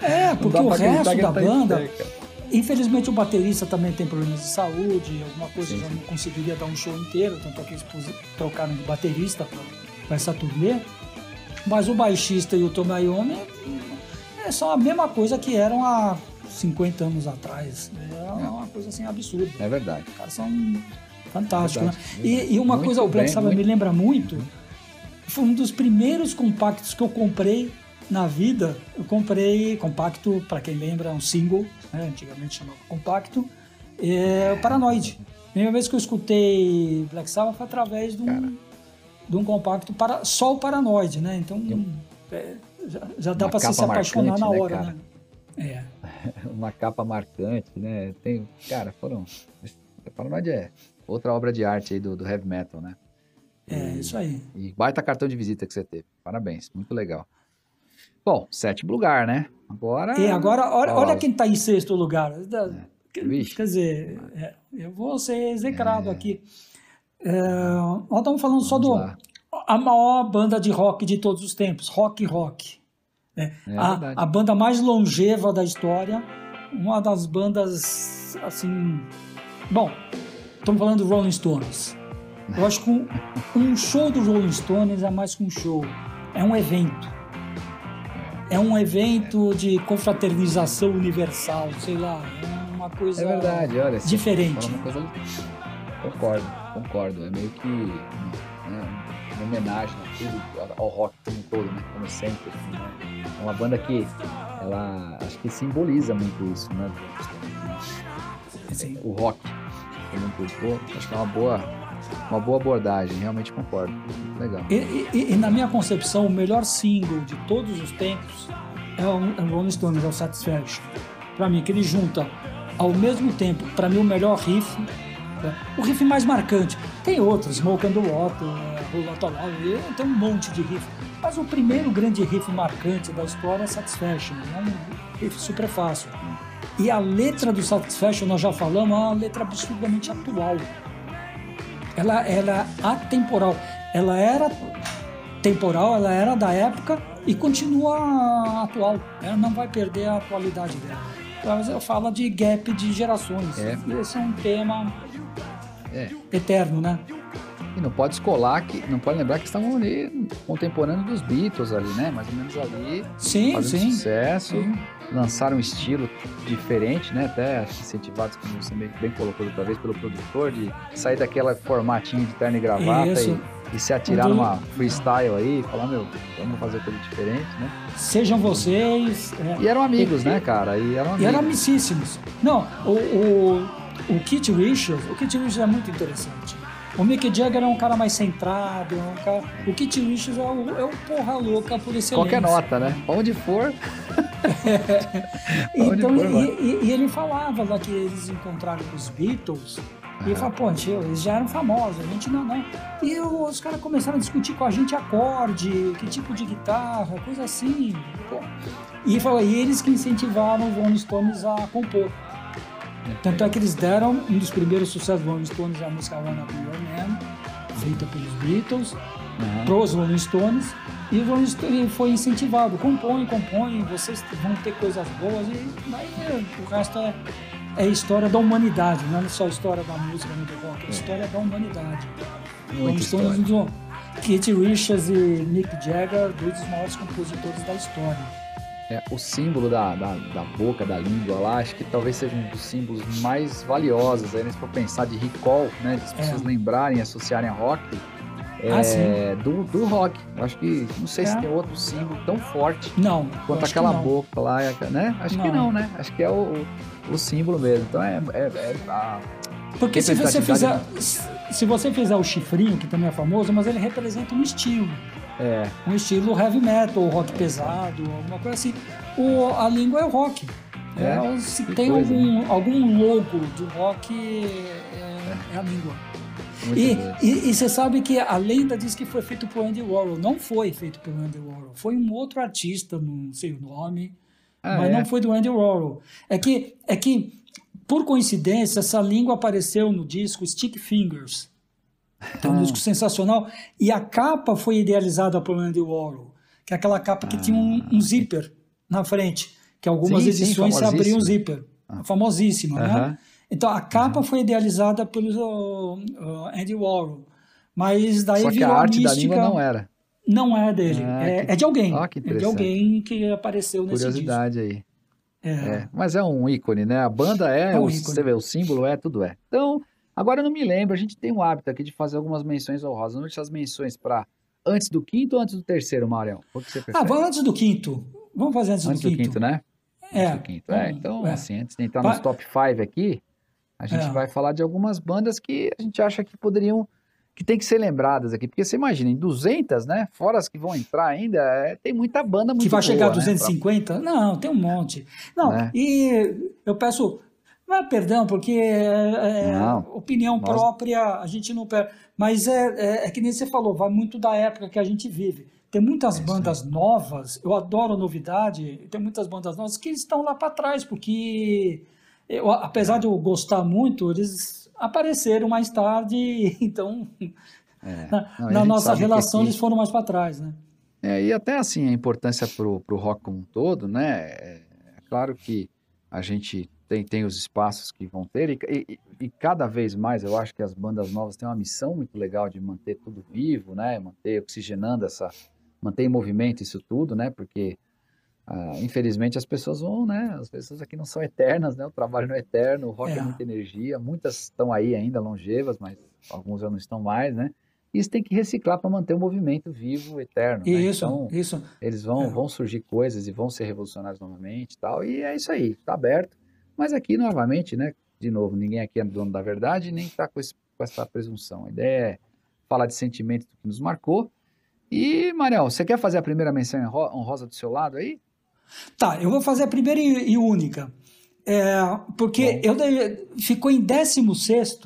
É, porque o resto da tá banda. Pé, infelizmente o baterista também tem problemas de saúde, alguma coisa sim, já sim. não conseguiria dar um show inteiro, tanto é que eles trocaram de baterista para essa turnê. Mas o baixista e o Tom Iommi é só a mesma coisa que eram há 50 anos atrás. É uma coisa assim absurda. É verdade. Os caras são fantásticos, é verdade, né? E, e, uma muito coisa, o Black Sabbath me lembra muito, foi um dos primeiros compactos que eu comprei na vida. Eu comprei compacto, para quem lembra, um single, né? antigamente chamava compacto, é, o Paranoid. A primeira vez que eu escutei Black Sabbath foi através de um... Cara de um compacto para só o Paranoide, né? Então é, já, já, dá para se apaixonar na né, hora, né? É. Uma capa marcante, né? Tem, cara, foram. Paranoide é outra obra de arte aí do, do heavy metal, né? É, e, isso aí. E baita cartão de visita que você teve. Parabéns, muito legal. Bom, sétimo lugar, né? Agora. E agora, olha, olha quem está em sexto lugar. É. Quer dizer, é, eu vou ser execrado é. aqui. É, nós estamos falando só do a maior banda de rock de todos os tempos, rock rock. Né? É a, a, banda mais longeva da história, uma das bandas assim. Bom, estamos falando do Rolling Stones. Eu acho que um, um show do Rolling Stones é mais que um show, é um evento. É um evento de confraternização universal, sei lá, é uma coisa é verdade, olha, diferente. Uma coisa... Concordo concordo. É meio que uma homenagem ao rock como um todo, né? Como sempre. Assim, né? É uma banda que ela acho que simboliza muito isso, né? Sim. O rock como um todo. Acho que é uma boa, uma boa abordagem, realmente concordo. Legal. E, e, e, na minha concepção, o melhor single de todos os tempos é o, Rolling Stones, é o Satisfaction. Para mim, que ele junta ao mesmo tempo, para mim, o melhor riff né? O riff mais marcante. Tem outros, Smoke and the Water, Roll tem um monte de riff. Mas o primeiro grande riff marcante da história é Satisfaction. É um riff super fácil. E a letra do Satisfaction, nós já falamos, é uma letra absurdamente atual. Ela era atemporal. Ela era temporal, ela era da época e continua atual. Ela não vai perder a atualidade dela. Ela fala de gap de gerações. É. Esse é um tema é. eterno, né? E não pode escolar que não pode lembrar que estavam ali contemporâneos dos Beatles ali, né? Mais ou menos ali. Sim, fazendo sim. sucesso. Sim. Lançaram um estilo diferente, né? Até incentivados, como você bem colocou outra vez, pelo produtor, de sair daquela formatinho de terno e gravata e, e, se atirar então, numa freestyle aí, falar, meu, vamos fazer coisa diferente, né? Sejam vocês. É, e eram amigos, e, né, cara? E eram amigos. E eram amicíssimos. Não, o, o o Kit Richards, o Kit Richards é muito interessante. O Mick Jagger é um cara mais centrado, é um cara... o Kit Richards é o, é o porra louca por excelência. Qualquer nota, né? Onde for. então, for, e, e, e, ele falava lá que eles encontraram os Beatles. E ele falou, pô, tio, eles já eram famosos, a gente não, não. E eu, os caras começaram a discutir com a gente acorde, que tipo de guitarra, coisa assim. Pô. E, falou, e eles que incentivaram os Rolling Stones a compor. Tanto é que eles deram um dos primeiros sucessos do Rolling Stones, a música Wanna Be Your Man, feita pelos Beatles, uhum. pros Rolling Stones, e Rolling foi incentivado, compõe, compõe, vocês vão ter coisas boas, e daí o resto é, é história da humanidade, não é só história da música no rock, é, é história da humanidade. Rolling Stones, do Keith Richards e Mick Jagger, dois dos maiores compositores da história é, o símbolo da, da, da, boca, da língua lá, acho que talvez seja um dos símbolos mais valiosos aí, né, se for pensar de recall, né, de as pessoas é. lembrarem, associarem a rock, é, ah, do, do rock. Acho que, não sei é. se tem outro símbolo tão forte não, quanto aquela boca lá, né? Acho não. que não, né? Acho que é o, o símbolo mesmo. Então é, é, é a porque se você fizer se você fizer o chifrinho, que também é famoso, mas ele representa um estilo. É. Um estilo heavy metal, rock pesado, alguma coisa assim. O, a língua é rock. É, é se tem coisa, algum, né? algum logo do rock, é, é a língua. E, e, e, você sabe que a lenda diz que foi feito por Andy Warhol. Não foi feito pelo Andy Warhol. Foi um outro artista, não sei o nome, ah, mas é? não foi do Andy Warhol. É que, é que, por coincidência, essa língua apareceu no disco Stick Fingers. É um ah. disco sensacional. E a capa foi idealizada por Andy Warhol, que é aquela capa que ah. tinha um, um, zíper na frente, que algumas sim, edições sim, se abriam o zíper. Ah. Famosíssima, uh -huh. né? Então a capa foi idealizada pelo uh, Andy Warhol, mas daí Só que a arte mística... da língua não era. Não é dele, ah, é, que... é, de alguém. Ah, é de alguém que apareceu nesse Curiosidade disco. aí. É. é. Mas é um ícone, né? A banda é, é um o, você vê, o símbolo é, tudo é. Então, agora eu não me lembro, a gente tem um hábito aqui de fazer algumas menções honrosas. Vamos deixar as menções para antes do quinto ou antes do terceiro, Marião? O que você prefere? Ah, vamos antes do quinto. Vamos fazer antes, antes do, quinto. do quinto. né? É. Antes do quinto. É, então, é. assim, antes de entrar nos top 5 aqui, a gente é. vai falar de algumas bandas que a gente acha que poderiam, que tem que ser lembradas aqui. Porque você imagina, em 200, né? Fora as que vão entrar ainda, é, tem muita banda muito Que vai boa, chegar a 250? Né? Não, tem um monte. Não, né? e eu peço é perdão, porque é, é não, opinião nós... própria, a gente não perde. Mas é, é, é, que nem você falou, vai muito da época que a gente vive. Tem muitas é bandas novas, eu adoro novidade, tem muitas bandas novas que estão lá para trás, porque eu, apesar de eu gostar muito, eles apareceram mais tarde, então é. na, Não, na nossa relação aqui, eles foram mais para trás, né? É, e até assim, a importância para o rock como um todo, né? É, é, claro que a gente tem, tem os espaços que vão ter, e, e, e, cada vez mais eu acho que as bandas novas têm uma missão muito legal de manter tudo vivo, né? Manter oxigenando essa, manter em movimento isso tudo, né? Porque ah, infelizmente as pessoas vão, né? As pessoas aqui não são eternas, né? O trabalho não é eterno, o rock é, é muita energia. Muitas estão aí ainda longevas, mas alguns já não estão mais, né? Isso tem que reciclar para manter o movimento vivo, eterno. Né? Isso, então, isso. Eles vão, é. vão surgir coisas e vão ser revolucionários novamente e tal. E é isso aí, está aberto. Mas aqui, novamente, né? De novo, ninguém aqui é dono da verdade, nem está com, com essa presunção. A ideia é falar de sentimento que nos marcou. E, Mariel, você quer fazer a primeira menção honrosa do seu lado aí? Tá, eu vou fazer a primeira e, única. É, porque eu ficou em 16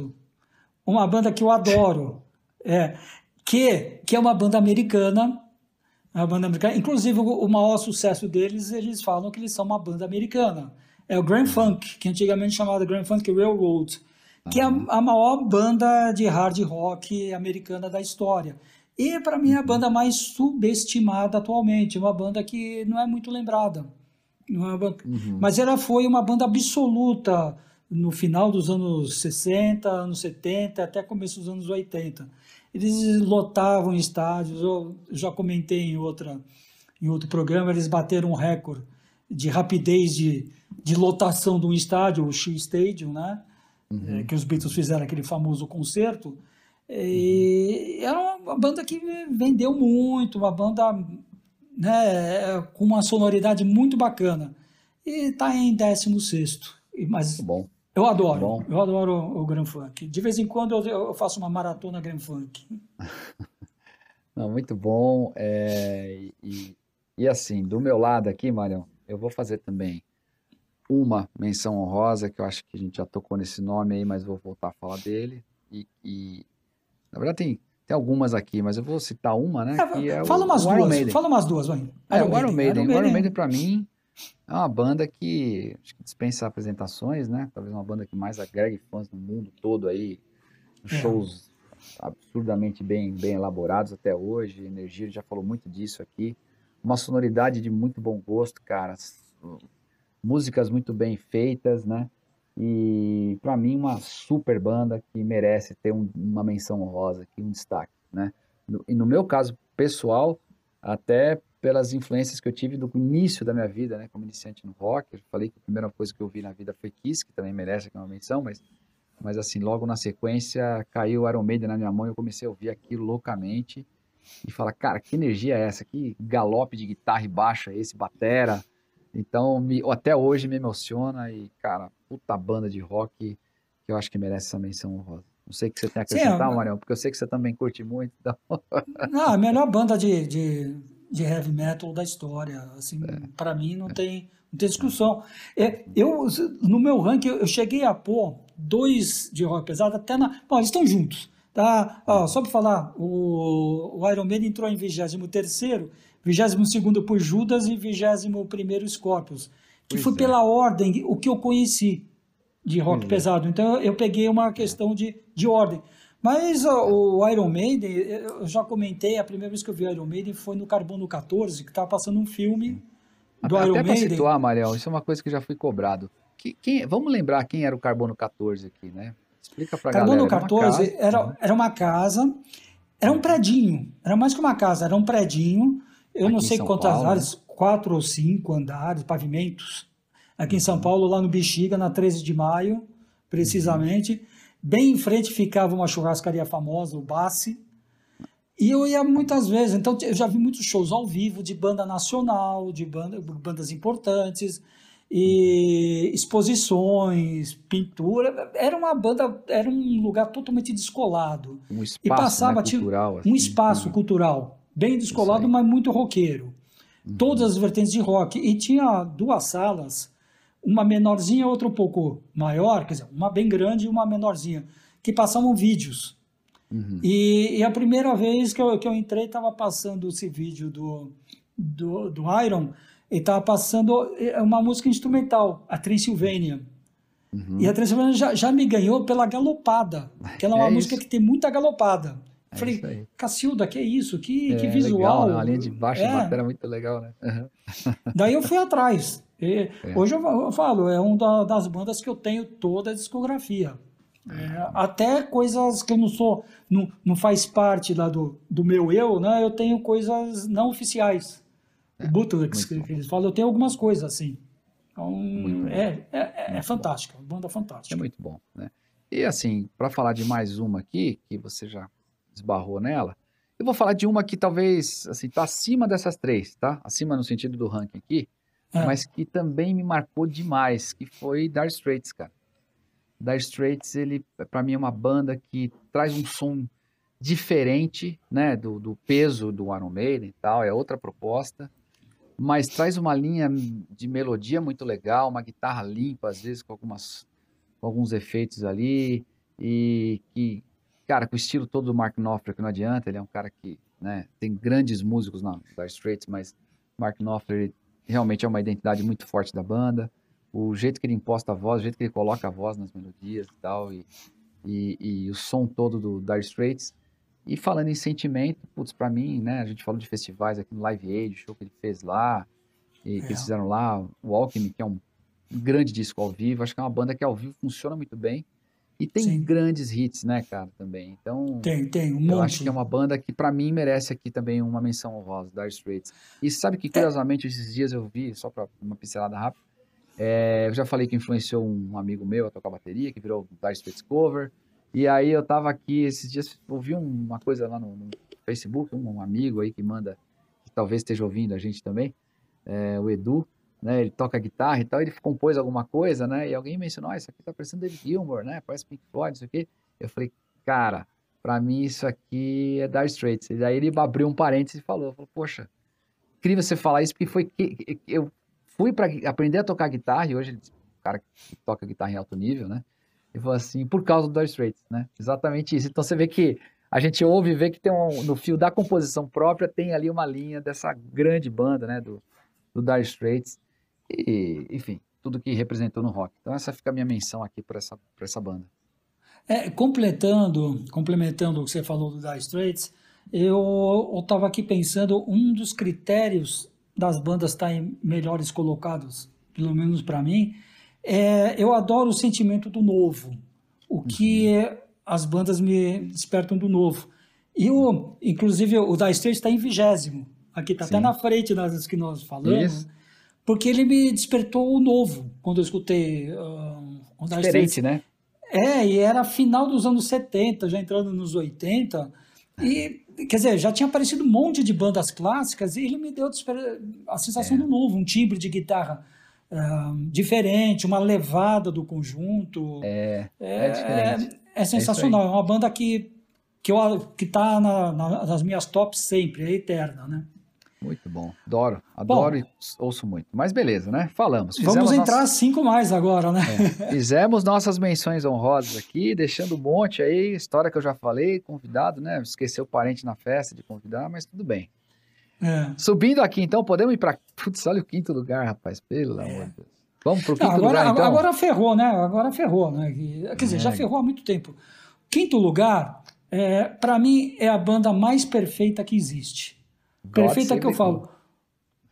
uma banda que eu adoro, é, que, que é uma banda americana. Uma banda americana. Inclusive, o, o maior sucesso deles, eles falam que eles são uma banda americana. É o Grand Funk, que antigamente chamava Grand Funk Railroad, que uhum. é a, a maior banda de hard rock americana da história. E para mim é a uhum. banda mais subestimada atualmente, uma banda que não é muito lembrada. É banda... Uhum. Mas ela foi uma banda absoluta no final dos anos 60, anos 70, até começo dos anos 80. Eles lotavam estádios, eu já comentei em, outra, em outro programa, eles bateram um recorde de rapidez de, de lotação de um estádio, o Shea Stadium, né? Uhum. É, que os Beatles fizeram aquele famoso concerto. E uhum. era uma banda que vendeu muito, uma banda né, com uma sonoridade muito bacana. E está em 16. Mas bom. eu adoro, bom. eu adoro o Grand Funk. De vez em quando eu, faço uma maratona Grand Funk. Não, muito bom. É, e, e assim, do meu lado aqui, Marião, eu vou fazer também uma menção honrosa, que eu acho que a gente já tocou nesse nome aí, mas vou voltar a falar dele. E, e na verdade, tem, tem algumas aqui, mas eu vou citar uma, né? É, é fala o, umas o duas, fala umas duas, vai. É, o Iron Maiden. Iron Maiden, para mim, é uma banda que, que dispensa apresentações, né? Talvez uma banda que mais agregue fãs no mundo todo aí. É. Shows absurdamente bem, bem elaborados até hoje. Energia, já falou muito disso aqui. Uma sonoridade de muito bom gosto, cara. Músicas muito bem feitas, né? E para mim uma super banda que merece ter um, uma menção honrosa aqui, um destaque, né? No, e no meu caso pessoal, até pelas influências que eu tive do início da minha vida, né, como iniciante no rock, eu falei que a primeira coisa que eu vi na vida foi Kiss, que também merece aqui uma menção, mas Mas assim, logo na sequência, caiu Iron Maiden na minha mão e eu comecei a ouvir aquilo loucamente. E falar, cara, que energia é essa? Que galope de guitarra e baixa é esse, batera. Então, me, até hoje me emociona e, cara, puta banda de rock que eu acho que merece essa menção honrosa. Não sei o que você tem a acrescentar, Sim, Marião, porque eu sei que você também curte muito. Então... Não, a melhor banda de, de, de heavy metal da história. Assim, é. para mim não, é. tem, não tem discussão. É, eu, no meu ranking, eu cheguei a pôr dois de rock pesado até na. Bom, eles estão juntos. Tá? Ó, só para falar, o, o Iron Man entrou em 23 22 por Judas e 21 Scorpions, que pois foi é. pela ordem, o que eu conheci de rock é. pesado. Então eu peguei uma questão de, de ordem. Mas o, o Iron Maiden, eu já comentei, a primeira vez que eu vi o Iron Maiden foi no Carbono 14, que estava passando um filme do até, Iron Maiden. Até situar, Mariel, isso é uma coisa que já fui cobrado. Que, quem, vamos lembrar quem era o Carbono 14 aqui, né? Explica pra Carbono galera. 14 era, uma casa, era, era uma casa, era um predinho, era mais que uma casa, era um predinho, eu não sei quantas Paulo, andares, né? quatro ou cinco andares, pavimentos, aqui em São uhum. Paulo, lá no Bexiga, na 13 de maio, precisamente. Uhum. Bem em frente ficava uma churrascaria famosa, o Bassi. E eu ia muitas vezes, então eu já vi muitos shows ao vivo de banda nacional, de banda, bandas importantes, e exposições, pintura. Era uma banda, era um lugar totalmente descolado. Um espaço e passava, né, cultural. Assim, um espaço cultural, bem descolado, mas muito roqueiro. Uhum. Todas as vertentes de rock. E tinha duas salas uma menorzinha, outra um pouco maior, quer dizer, uma bem grande e uma menorzinha, que passavam vídeos. Uhum. E, e, a primeira vez que eu, que eu entrei, estava passando esse vídeo do, do, do Iron, e estava passando é, uma música instrumental, a Transylvania. Uhum. E a Transylvania já, já me ganhou pela galopada, que ela é uma é música que tem muita galopada. É Falei, Cacilda, que é isso? Que, é, que visual. Legal, né? Uma linha de baixo é. bateria muito legal, né? Uhum. Daí eu fui atrás. E é. Hoje eu, falo, é uma das bandas que eu tenho toda a discografia. É, até coisas que eu não sou, não, não faz parte lá do, do meu eu, né? Eu tenho coisas não oficiais. É, bootlegs, que, que eles falam, eu tenho algumas coisas assim. Então, é, é, é, é fantástica, banda fantástica. É muito bom, né? E assim, para falar de mais uma aqui, que você já esbarrou nela, eu vou falar de uma que talvez, assim, tá acima dessas três, tá? Acima no sentido do ranking aqui, é. mas que também me marcou demais, que foi Dire Straits, cara. Dire Straits, ele, para mim, é uma banda que traz um som diferente, né, do, do peso do Iron Maiden e tal, é outra proposta, mas traz uma linha de melodia muito legal, uma guitarra limpa, às vezes com, algumas, com alguns efeitos ali, e que, cara, com o estilo todo do Mark Knopfler, que não adianta, ele é um cara que, né, tem grandes músicos na Dire Straits, mas Mark Knopfler realmente é uma identidade muito forte da banda. O jeito que ele imposta a voz, o jeito que ele coloca a voz nas melodias e tal, e, e, e o som todo do Dire Straits. E falando em sentimento, putz, pra mim, né, a gente falou de festivais aqui no Live Aid, show que ele fez lá, e é. que eles fizeram lá, o Alchemy, que é um grande disco ao vivo, acho que é uma banda que ao vivo funciona muito bem, e tem Sim. grandes hits, né, cara, também. Então, tem, tem, um eu monte. acho que é uma banda que para mim merece aqui também uma menção honrosa, Dire Straits. E sabe que é. curiosamente esses dias eu vi, só para uma pincelada rápida, é, eu já falei que influenciou um amigo meu a tocar bateria, que virou Dire Straits cover. E aí eu tava aqui esses dias, ouvi uma coisa lá no, no Facebook, um, um, amigo aí que manda, que talvez esteja ouvindo a gente também, é, o Edu, né? Ele toca guitarra e tal, ele compôs alguma coisa, né? E alguém mencionou, ah, isso aqui tá parecendo David Gilmour, né? Parece Pink Floyd, isso aqui. Eu falei, cara, para mim isso aqui é Dire Straits. E daí ele abriu um parênteses e falou, falou poxa, incrível você falar isso, porque foi que eu fui para aprender a tocar guitarra, e hoje ele, o cara que toca guitarra em alto nível, né? E falou assim, por causa do Dire Straits, né? Exatamente isso. Então você vê que a gente ouve e vê que tem um, no fio da composição própria, tem ali uma linha dessa grande banda, né? Do, do Dire Straits e, enfim, tudo que representou no rock. Então essa fica a minha menção aqui para essa, essa banda. É, completando, complementando o que você falou do Dire Straits, eu estava aqui pensando, um dos critérios das bandas estarem melhores colocados, pelo menos para mim, é eu adoro o sentimento do novo, o que uhum. as bandas me despertam do novo. E o, inclusive o Dire Straits está em vigésimo, aqui está até na frente das que nós falamos. Isso porque ele me despertou o novo quando eu escutei. Uh, Diferente, né? É, e era final dos anos 70, já entrando nos 80. E, quer dizer, já tinha aparecido um monte de bandas clássicas e ele me deu a sensação é. do novo, um timbre de guitarra uh, diferente, uma levada do conjunto. É, é, é, é sensacional. É, uma banda que, que, eu, que tá na, na, nas minhas tops sempre, é eterna, né? Muito bom. Adoro, adoro bom, e ouço muito. Mas beleza, né? Falamos. vamos entrar nossas... cinco mais agora, né? É. Fizemos nossas menções honrosas aqui, deixando um monte aí, história que eu já falei, convidado, né? Esqueceu o parente na festa de convidar, mas tudo bem. É. Subindo aqui, então, podemos ir para. Putz, olha o quinto lugar, rapaz, pelo é. amor de Deus. Vamos para o quinto agora, lugar, então? Agora ferrou, né? Agora ferrou, né? Quer dizer, já é. ferrou há muito tempo. Quinto lugar, é, para mim, é a banda mais perfeita que existe. Perfeita que eu falo.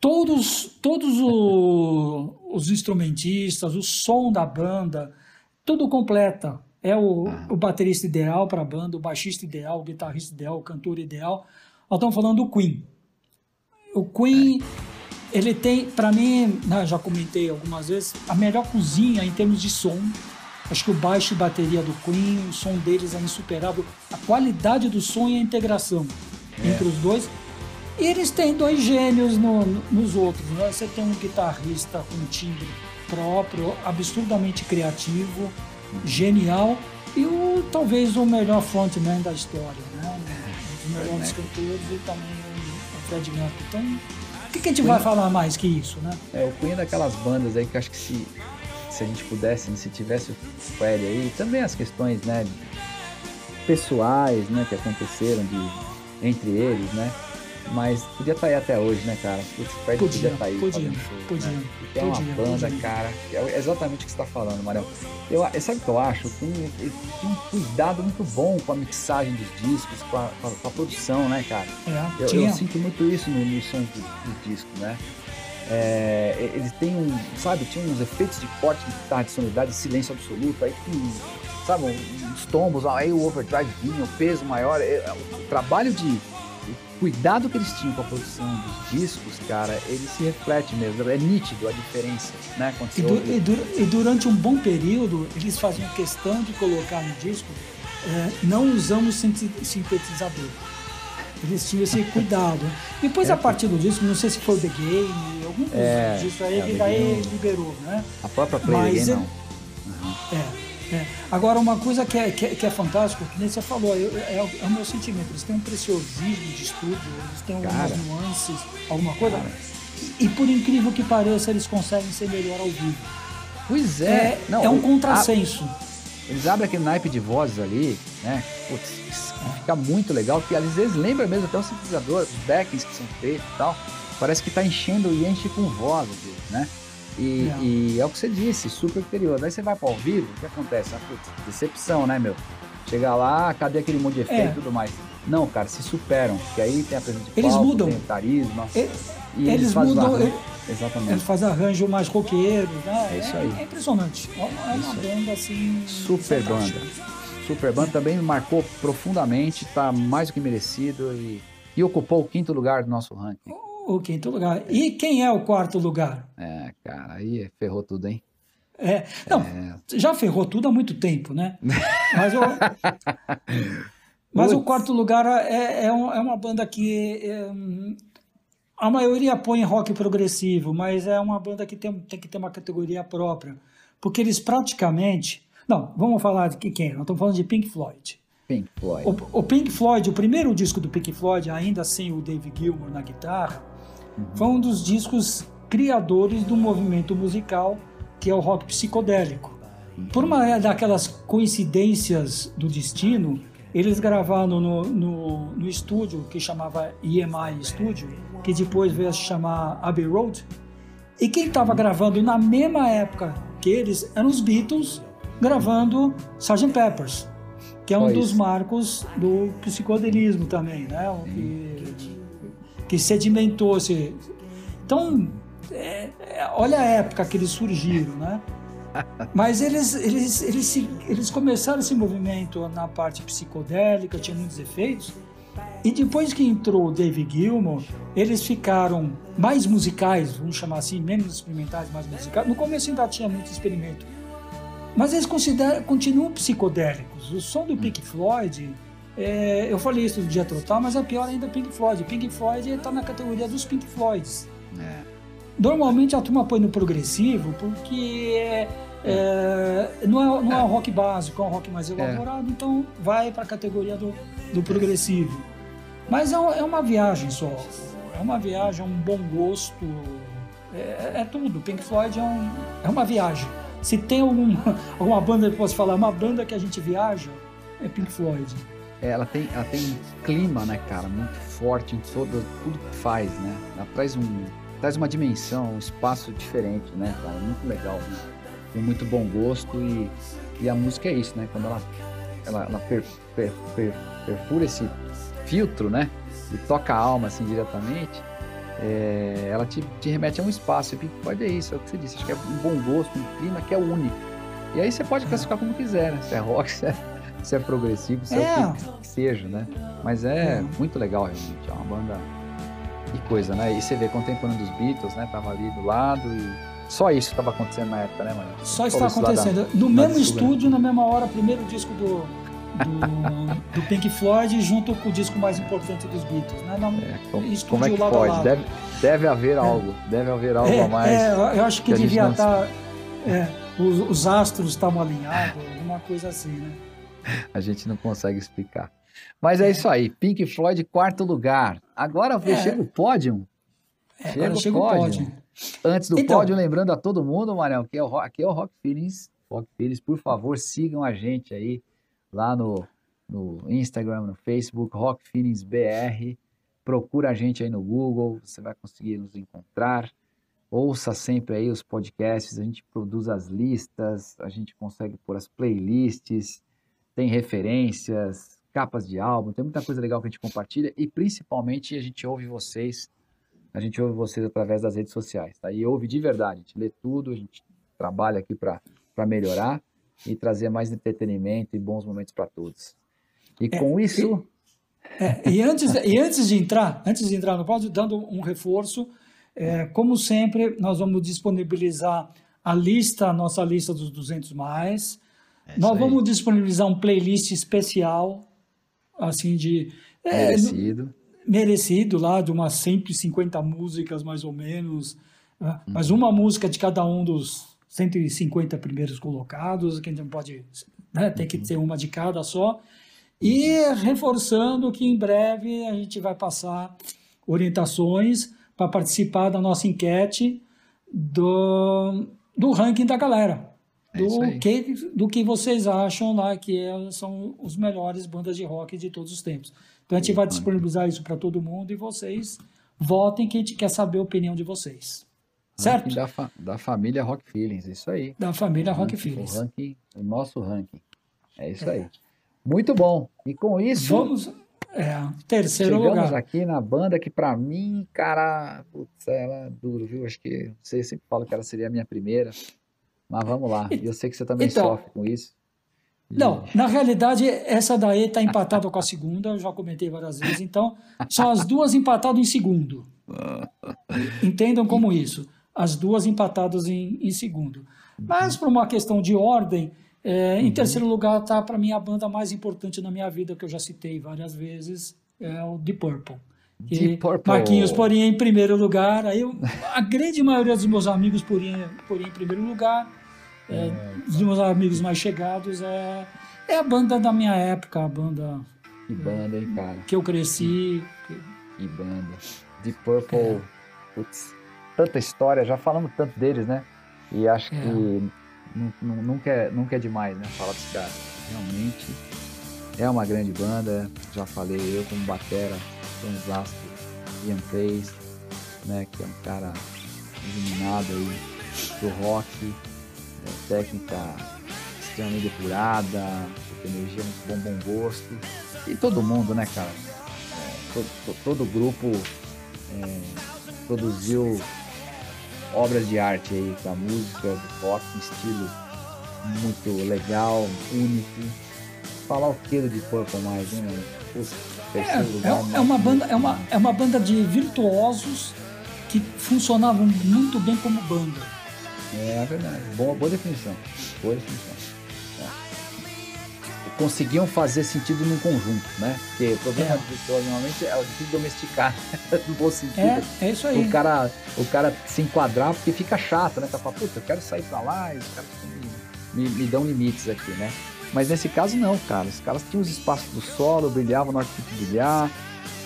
Todos, todos o, os instrumentistas, o som da banda, tudo completa. É o, ah. o baterista ideal para a banda, o baixista ideal, o guitarrista ideal, o cantor ideal. Nós estamos falando do Queen. O Queen, é. ele tem, para mim, né, já comentei algumas vezes, a melhor cozinha em termos de som. Acho que o baixo e bateria do Queen, o som deles é insuperável. A qualidade do som e a integração é. entre os dois e eles têm dois gênios no, nos outros. Né? Você tem um guitarrista com um timbre próprio, absurdamente criativo, genial, e o, talvez o melhor frontman da história, né? um dos melhores cantores e também o Fred Mercury. Então, o que, que a gente Queen, vai falar mais que isso? Né? É, o Queen é daquelas bandas aí que acho que se, se a gente pudesse, se tivesse o Fred aí, também as questões né, pessoais né, que aconteceram de, entre eles, né? Mas podia estar tá aí até hoje, né, cara? Putz, Fred podia, podia estar tá aí podia, show, podia, né? Tem uma banda, podia. cara, é exatamente o que você está falando, Mariel. Eu, sabe o que eu acho? Tem, tem um cuidado muito bom com a mixagem dos discos, com a, com a, com a produção, né, cara? É, eu, eu, sinto muito isso no, no som dos do discos, né? É, eles têm um, sabe, tinha uns efeitos de corte de guitarra, de sonoridade, de silêncio absoluto, aí tem, sabe, uns tombos, aí o overdrive vinha, o peso maior, é, o trabalho de cuidado que eles tinham com a produção dos discos, cara, ele se reflete mesmo. É nítido a diferença, né? E, du e, du e, durante um bom período, eles faziam questão de colocar no disco é, não usamos sintetizador. Eles tinham esse cuidado. Depois, é, a partir do disco, não sei se foi o The Game, algum é, disso aí, é, daí liberou, né? A própria Play Mas, Game, não. Uhum. É. É. Agora, uma coisa que é, que é, que é fantástico, que nem você falou, é, é, é, o meu sentimento. Eles têm um preciosismo de estúdio, eles têm algumas Cara. nuances, alguma coisa. E, e, por incrível que pareça, eles conseguem ser melhor ao vivo. Pois é. É, Não, é um contrassenso. A, eles abrem aquele naipe de vozes ali, né? Putz, fica muito legal, que às vezes lembra mesmo até um sintetizador, os backings que são feitos e tal. Parece que está enchendo e enche com voz, né? E é. e é o que você disse, super superior. Aí você vai para ao vivo, o que acontece? Ah, putz, decepção, né, meu? Chegar lá, cadê aquele monte de efeito é. e tudo mais? Não, cara, se superam, porque aí tem a presença de eles palco, mudam. tem o. E, e eles, eles mudam. Ele, Exatamente. Eles fazem arranjo mais roqueiro, né? É isso aí. É, é impressionante. É uma isso banda assim. Super fantástica. banda. Super banda também marcou profundamente, tá mais do que merecido e, e ocupou o quinto lugar do nosso ranking o quinto lugar. E quem é o quarto lugar? É, cara, aí ferrou tudo, hein? É, não, é... já ferrou tudo há muito tempo, né? Mas, o, mas o quarto lugar é, é, é uma banda que é, a maioria põe rock progressivo, mas é uma banda que tem, tem que ter uma categoria própria, porque eles praticamente, não, vamos falar de quem? Nós estamos falando de Pink Floyd. Pink Floyd. O, o Pink Floyd, o primeiro disco do Pink Floyd, ainda sem o Dave Gilmour na guitarra. Foi um dos discos criadores do movimento musical que é o rock psicodélico. Por uma daquelas coincidências do destino, eles gravaram no, no, no estúdio que chamava EMI Studio, que depois veio a se chamar Abbey Road. E quem estava gravando na mesma época que eles eram os Beatles gravando Sgt. Peppers, que é um dos marcos do psicodelismo também, né? Que, que sedimentou-se. Então, é, é, olha a época que eles surgiram, né? Mas eles, eles, eles, eles começaram esse movimento na parte psicodélica, tinha muitos efeitos. E depois que entrou o David Gilmour, eles ficaram mais musicais, vamos chamar assim, menos experimentais, mais musicais. No começo ainda tinha muito experimento. mas eles continuam psicodélicos. O som do Pink Floyd, é, eu falei isso do dia total, mas é pior ainda Pink Floyd. Pink Floyd está na categoria dos Pink Floyds. É. Normalmente a turma põe no progressivo porque é, é, não, é, não é, é um rock básico, é um rock mais elaborado, então vai para a categoria do, do progressivo. Mas é, é uma viagem só. É uma viagem, é um bom gosto. É, é tudo. Pink Floyd é, um, é uma viagem. Se tem algum, alguma banda que eu posso falar, uma banda que a gente viaja, é Pink Floyd. É, ela tem, ela tem um clima, né, cara, muito forte em todo, tudo que faz, né? Ela traz, um, traz uma dimensão, um espaço diferente, né, cara? Muito legal, né? Tem muito bom gosto e, e a música é isso, né? Quando ela, ela, ela per, per, per, perfura esse filtro, né? E toca a alma, assim, diretamente, é, ela te, te, remete a um espaço. E Floyd é isso, é o que você disse. Acho que é um bom gosto, um clima que é único. E aí você pode classificar como quiser, né? Se é rock, se é, se é progressivo, se é, é o que seja, né? Mas é, é, muito legal, realmente. É uma banda. Que coisa, né? E você vê contemporâneo dos Beatles, né? Tava ali do lado e. Só isso estava acontecendo na época, né, mano? Só isso estava acontecendo. Da, no mesmo estúdio, na mesma hora, primeiro disco do, do, do, Pink Floyd junto com o disco mais importante dos Beatles, né? Não, é, como, como é que pode? Deve, deve haver é. algo, deve haver algo é, a mais. É, eu acho que, que devia estar. Tá, é, os, os, astros estavam alinhados, alguma coisa assim, né? A gente não consegue explicar. Mas é, isso aí, Pink Floyd, quarto lugar. Agora é. chega o pódio. É, chega, chega o pódio. Antes do então, pódio, lembrando a todo mundo, Manel, que é o, aqui é o Rock Feelings. Rock Feelings, por favor, sigam a gente aí lá no, no Instagram, no Facebook, Rock Feelings BR. Procura a gente aí no Google, você vai conseguir nos encontrar. Ouça sempre aí os podcasts, a gente produz as listas, a gente consegue pôr as playlists, tem referências, capas de álbum, tem muita coisa legal que a gente compartilha e principalmente a gente ouve vocês, a gente ouve vocês através das redes sociais, tá? E ouve de verdade, a gente lê tudo, a gente trabalha aqui para melhorar e trazer mais entretenimento e bons momentos para todos. E é, com isso. E, é, e, antes, e antes de entrar, antes de entrar no pódio, dando um reforço, é, como sempre, nós vamos disponibilizar a lista, a nossa lista dos 200 mais. É nós vamos aí. disponibilizar um playlist especial, assim, de. É, merecido. merecido lá, de umas 150 músicas, mais ou menos. Né? Hum. Mas uma música de cada um dos 150 primeiros colocados, que a gente não pode, né, tem que uhum. ter uma de cada só. E reforçando que em breve a gente vai passar orientações para participar da nossa enquete do, do ranking da galera. É do, que, do que vocês acham lá que é, são os melhores bandas de rock de todos os tempos. Então a gente vai disponibilizar isso para todo mundo e vocês votem que a gente quer saber a opinião de vocês. Certo? Da, fa da, família Rock Feelings, isso aí. Da família o Rock ranking, Feelings. O, ranking, o nosso ranking. É isso é. aí. Muito bom. E com isso. Vamos. É, terceiro chegamos lugar. aqui na banda que, para mim, cara. Putz, ela é duro, viu? Acho que. Não sei, sempre falo que ela seria a minha primeira. Mas vamos lá. E eu sei que você também então, sofre com isso. E... Não, na realidade, essa daí está empatada com a segunda, eu já comentei várias vezes. Então, são as duas empatadas em segundo. Entendam como isso as duas empatadas em, em segundo. Mas, por uma questão de ordem, é, em uhum. terceiro lugar está, para mim, a banda mais importante na minha vida, que eu já citei várias vezes, é o Deep Purple. Deep Purple. Marquinhos poria em primeiro lugar, aí eu, a grande maioria dos meus amigos poria, poria em primeiro lugar, é, dos meus amigos mais chegados, é, é a banda da minha época, a banda... Que banda, hein, cara? Que eu cresci. Que, que banda. Deep Purple, é. putz, tanta história, já falamos tanto deles, né? E acho é. que nunca é, nunca é demais, né? Falar dos caras. Realmente é uma grande banda, já falei, eu como batera, zasto, Ian Pace, né? Que é um cara iluminado aí do rock, é, técnica extremamente depurada, energia, muito bom, bom gosto. E todo mundo, né, cara? É, todo, todo, grupo é, produziu obras de arte aí da música, do rock, um estilo muito legal, único. Falar o que de Purple mais, hein, é, é, é, uma banda, é, uma, é uma banda de virtuosos que funcionavam muito bem como banda. É verdade, boa, boa definição. cores, conseguiam fazer sentido num conjunto, né? Porque o problema é. do normalmente é o difícil domesticar, no bom sentido. É, é isso aí. O cara, o cara se enquadrar, porque fica chato, né? Tá falando, puta, eu quero sair pra lá, e os caras me, me, me, dão limites aqui, né? Mas nesse caso não, cara. Os caras tinham os espaços do solo, brilhavam na hora que tinha que brilhar.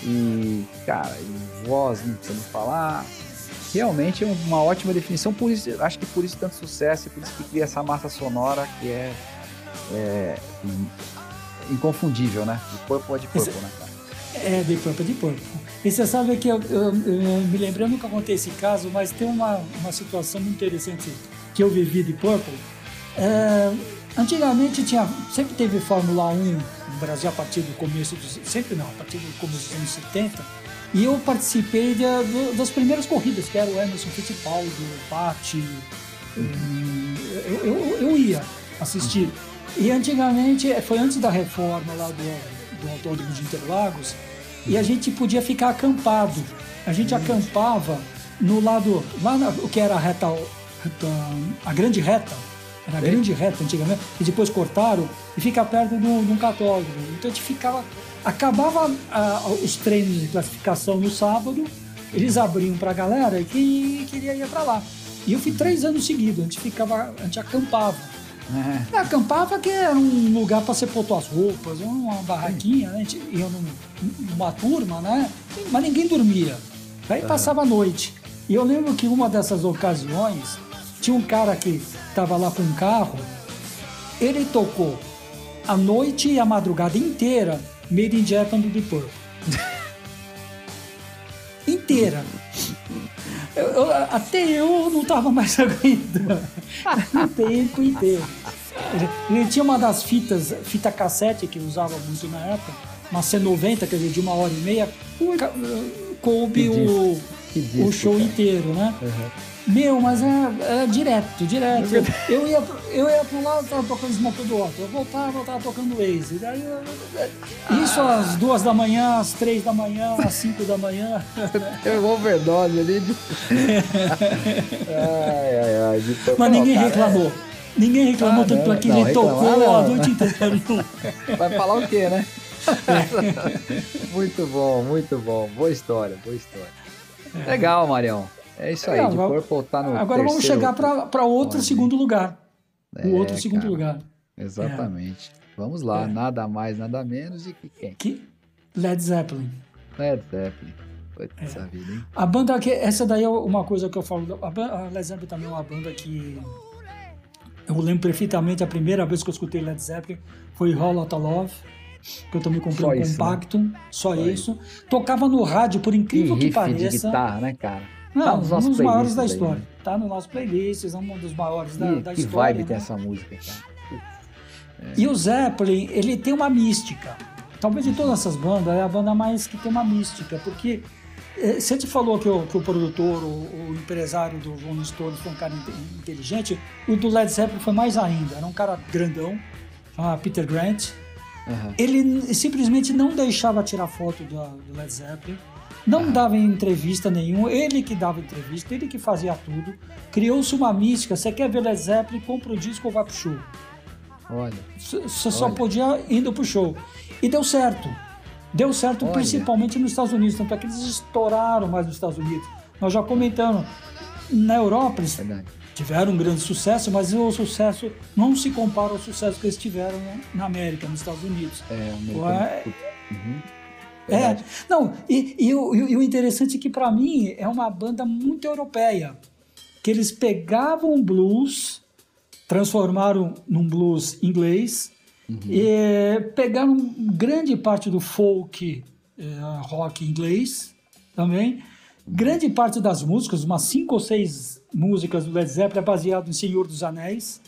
E, cara, e voz, não precisa falar. Realmente é uma ótima definição, por isso, acho que por isso tanto sucesso e por isso que cria essa massa sonora que é é, inconfundível, né? De Purple é de Purple, né, cara? É, de Purple é de Purple. E você sabe que eu, eu, eu me lembrei, eu nunca contei esse caso, mas tem uma, uma situação muito interessante que eu vivi de Purple. É, antigamente tinha, sempre teve Fórmula 1 no Brasil a partir do começo dos. Sempre não, a partir do começo dos anos 70. E eu participei de, de, das primeiras corridas, que era o Emerson Fittipaldi, o Patti. Eu, eu, eu ia assistir. E antigamente, foi antes da reforma lá do, do Autódromo de Interlagos, e a gente podia ficar acampado. A gente acampava no lado, lá o que era a reta, a grande reta, era grande reta antigamente, e depois cortaram, e fica perto de um catódromo. Então a gente ficava, acabava os treinos de classificação no sábado, eles abriam para a galera e quem queria ir para lá. E eu fui três anos seguidos, a gente ficava, a gente acampava. É. Acampava que era um lugar para você pôr suas roupas, uma barraquinha, né? A gente ia numa turma, né? Mas ninguém dormia. Aí passava a noite. E eu lembro que uma dessas ocasiões, tinha um cara que estava lá com um carro, ele tocou a noite e a madrugada inteira Made in Japan do Deep Purple. inteira. Eu, eu, até eu não estava mais aguentando o tempo inteiro. Ele, ele, tinha uma das fitas, fita cassete que usava muito na época, uma C90, quer dizer, de uma hora e meia, coube o, o show cara. inteiro, né? Uhum. Meu, mas era, é, é direto, direto. Eu ia, eu ia pro lado, tava tocando Smoke do Otto. Eu voltava, eu tava tocando Waze. Daí, isso às duas da manhã, às três da manhã, às cinco da manhã. Tem uma overdose ali. De... ai, ai, ai. Mas ninguém reclamou. Ninguém reclamou ah, tanto não, que ele tocou a noite inteira. Vai falar o quê, né? muito bom, muito bom. Boa história, boa história. É. Legal, Marião. É isso aí, de Purple tá no Agora vamos chegar para outro segundo lugar. É, o outro segundo cara, lugar. Exatamente. É. Vamos lá, é. nada mais, nada menos de que quem? Que Led Zeppelin. Led Zeppelin. Essa é. vida, hein? A banda que essa daí é uma coisa que eu falo, a Led Zeppelin também é uma banda que eu lembro perfeitamente a primeira vez que eu escutei Led Zeppelin foi Roll Out Love que eu também comprei só um isso, compacto, né? só, só isso. isso. Tocava no rádio, por incrível que, que pareça. De guitarra, né, cara? Não, tá nos um dos maiores da história. Aí, Tá no nosso playlist, é um dos maiores da, e, da que história. Que vibe né? tem essa música, cara. É. E o Zeppelin, ele tem uma mística. Talvez de todas essas bandas, é a banda mais que tem uma mística, porque eh, você te falou que o, que o produtor, o, o, empresário do Rolling Stones foi um cara inteligente, o do Led Zeppelin foi mais ainda. Era um cara grandão, chamava Peter Grant. Uhum. Ele simplesmente não deixava tirar foto do, do Led Zeppelin. Não dava entrevista nenhuma, ele que dava entrevista, ele que fazia tudo. Criou-se uma mística. Você quer ver Led Zeppelin, compra o disco ou vai pro show. Olha. Você só podia indo pro show. E deu certo. Deu certo Olha. principalmente nos Estados Unidos. Tanto é que eles estouraram mais nos Estados Unidos. Nós já comentamos. Na Europa eles Verdade. tiveram um grande sucesso, mas o sucesso não se compara ao sucesso que eles tiveram na América, nos Estados Unidos. É, é, uhum. É, não, e, e, o, e o interessante é que para mim é uma banda muito europeia, que eles pegavam blues, transformaram num blues inglês, uhum. e pegaram grande parte do folk, é, rock inglês também, grande parte das músicas, umas cinco ou seis músicas do Led Zeppelin é baseado em Senhor dos Anéis,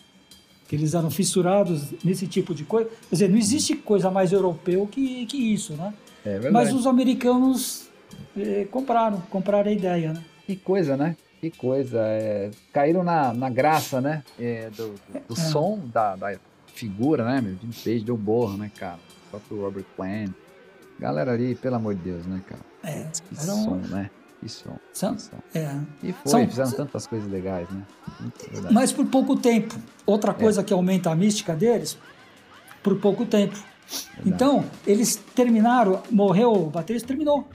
que eles eram fissurados nesse tipo de coisa. Quer dizer, não existe coisa mais europeu que, que isso, né? É Mas os americanos eh, compraram, compraram a ideia, né? Que coisa, né? Que coisa. É, caíram na, na graça, né? É, do, do, do é. som da, da, figura, né? Meu? Jim Page deu borra, né, cara? O próprio Robert Plant. Galera ali, pelo amor de Deus, né, cara? É, que som, né? Som. São, som. é. E foi, São- fizeram tantas coisas legais, né? Verdade. Mas por pouco tempo. Outra coisa que aumenta a mística deles, por pouco tempo. Então, eles terminaram, morreu o baterista, terminou.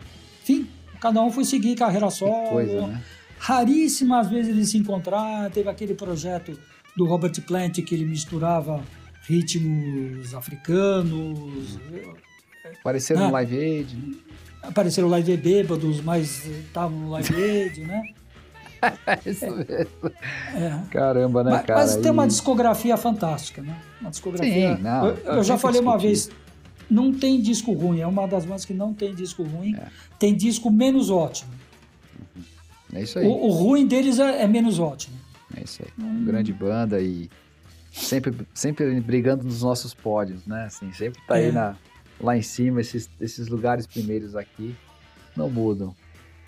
Fim. Cada um foi seguir carreira solo. coisa, né? Raríssimas vezes eles se encontraram. Teve aquele projeto do Robert Plant que ele misturava ritmos africanos. Apareceram Ah. no Live Aid, né? Apareceram Live Aid bêbados, mas eh, estavam no Live Aid, né? Isso mesmo. É. Caramba, né, Mas, cara? mas tem uma discografia fantástica, né? Uma discografia. Sim, não, eu, eu já falei uma discutir. vez, não tem disco ruim. É uma das bandas que não tem disco ruim. É. Tem disco menos ótimo. É isso aí. O, o ruim deles é, é menos ótimo. É isso aí. Hum. Grande banda e sempre, sempre brigando nos nossos pódios, né? Assim, sempre tá aí É. na, lá em cima, esses, esses lugares primeiros aqui não mudam.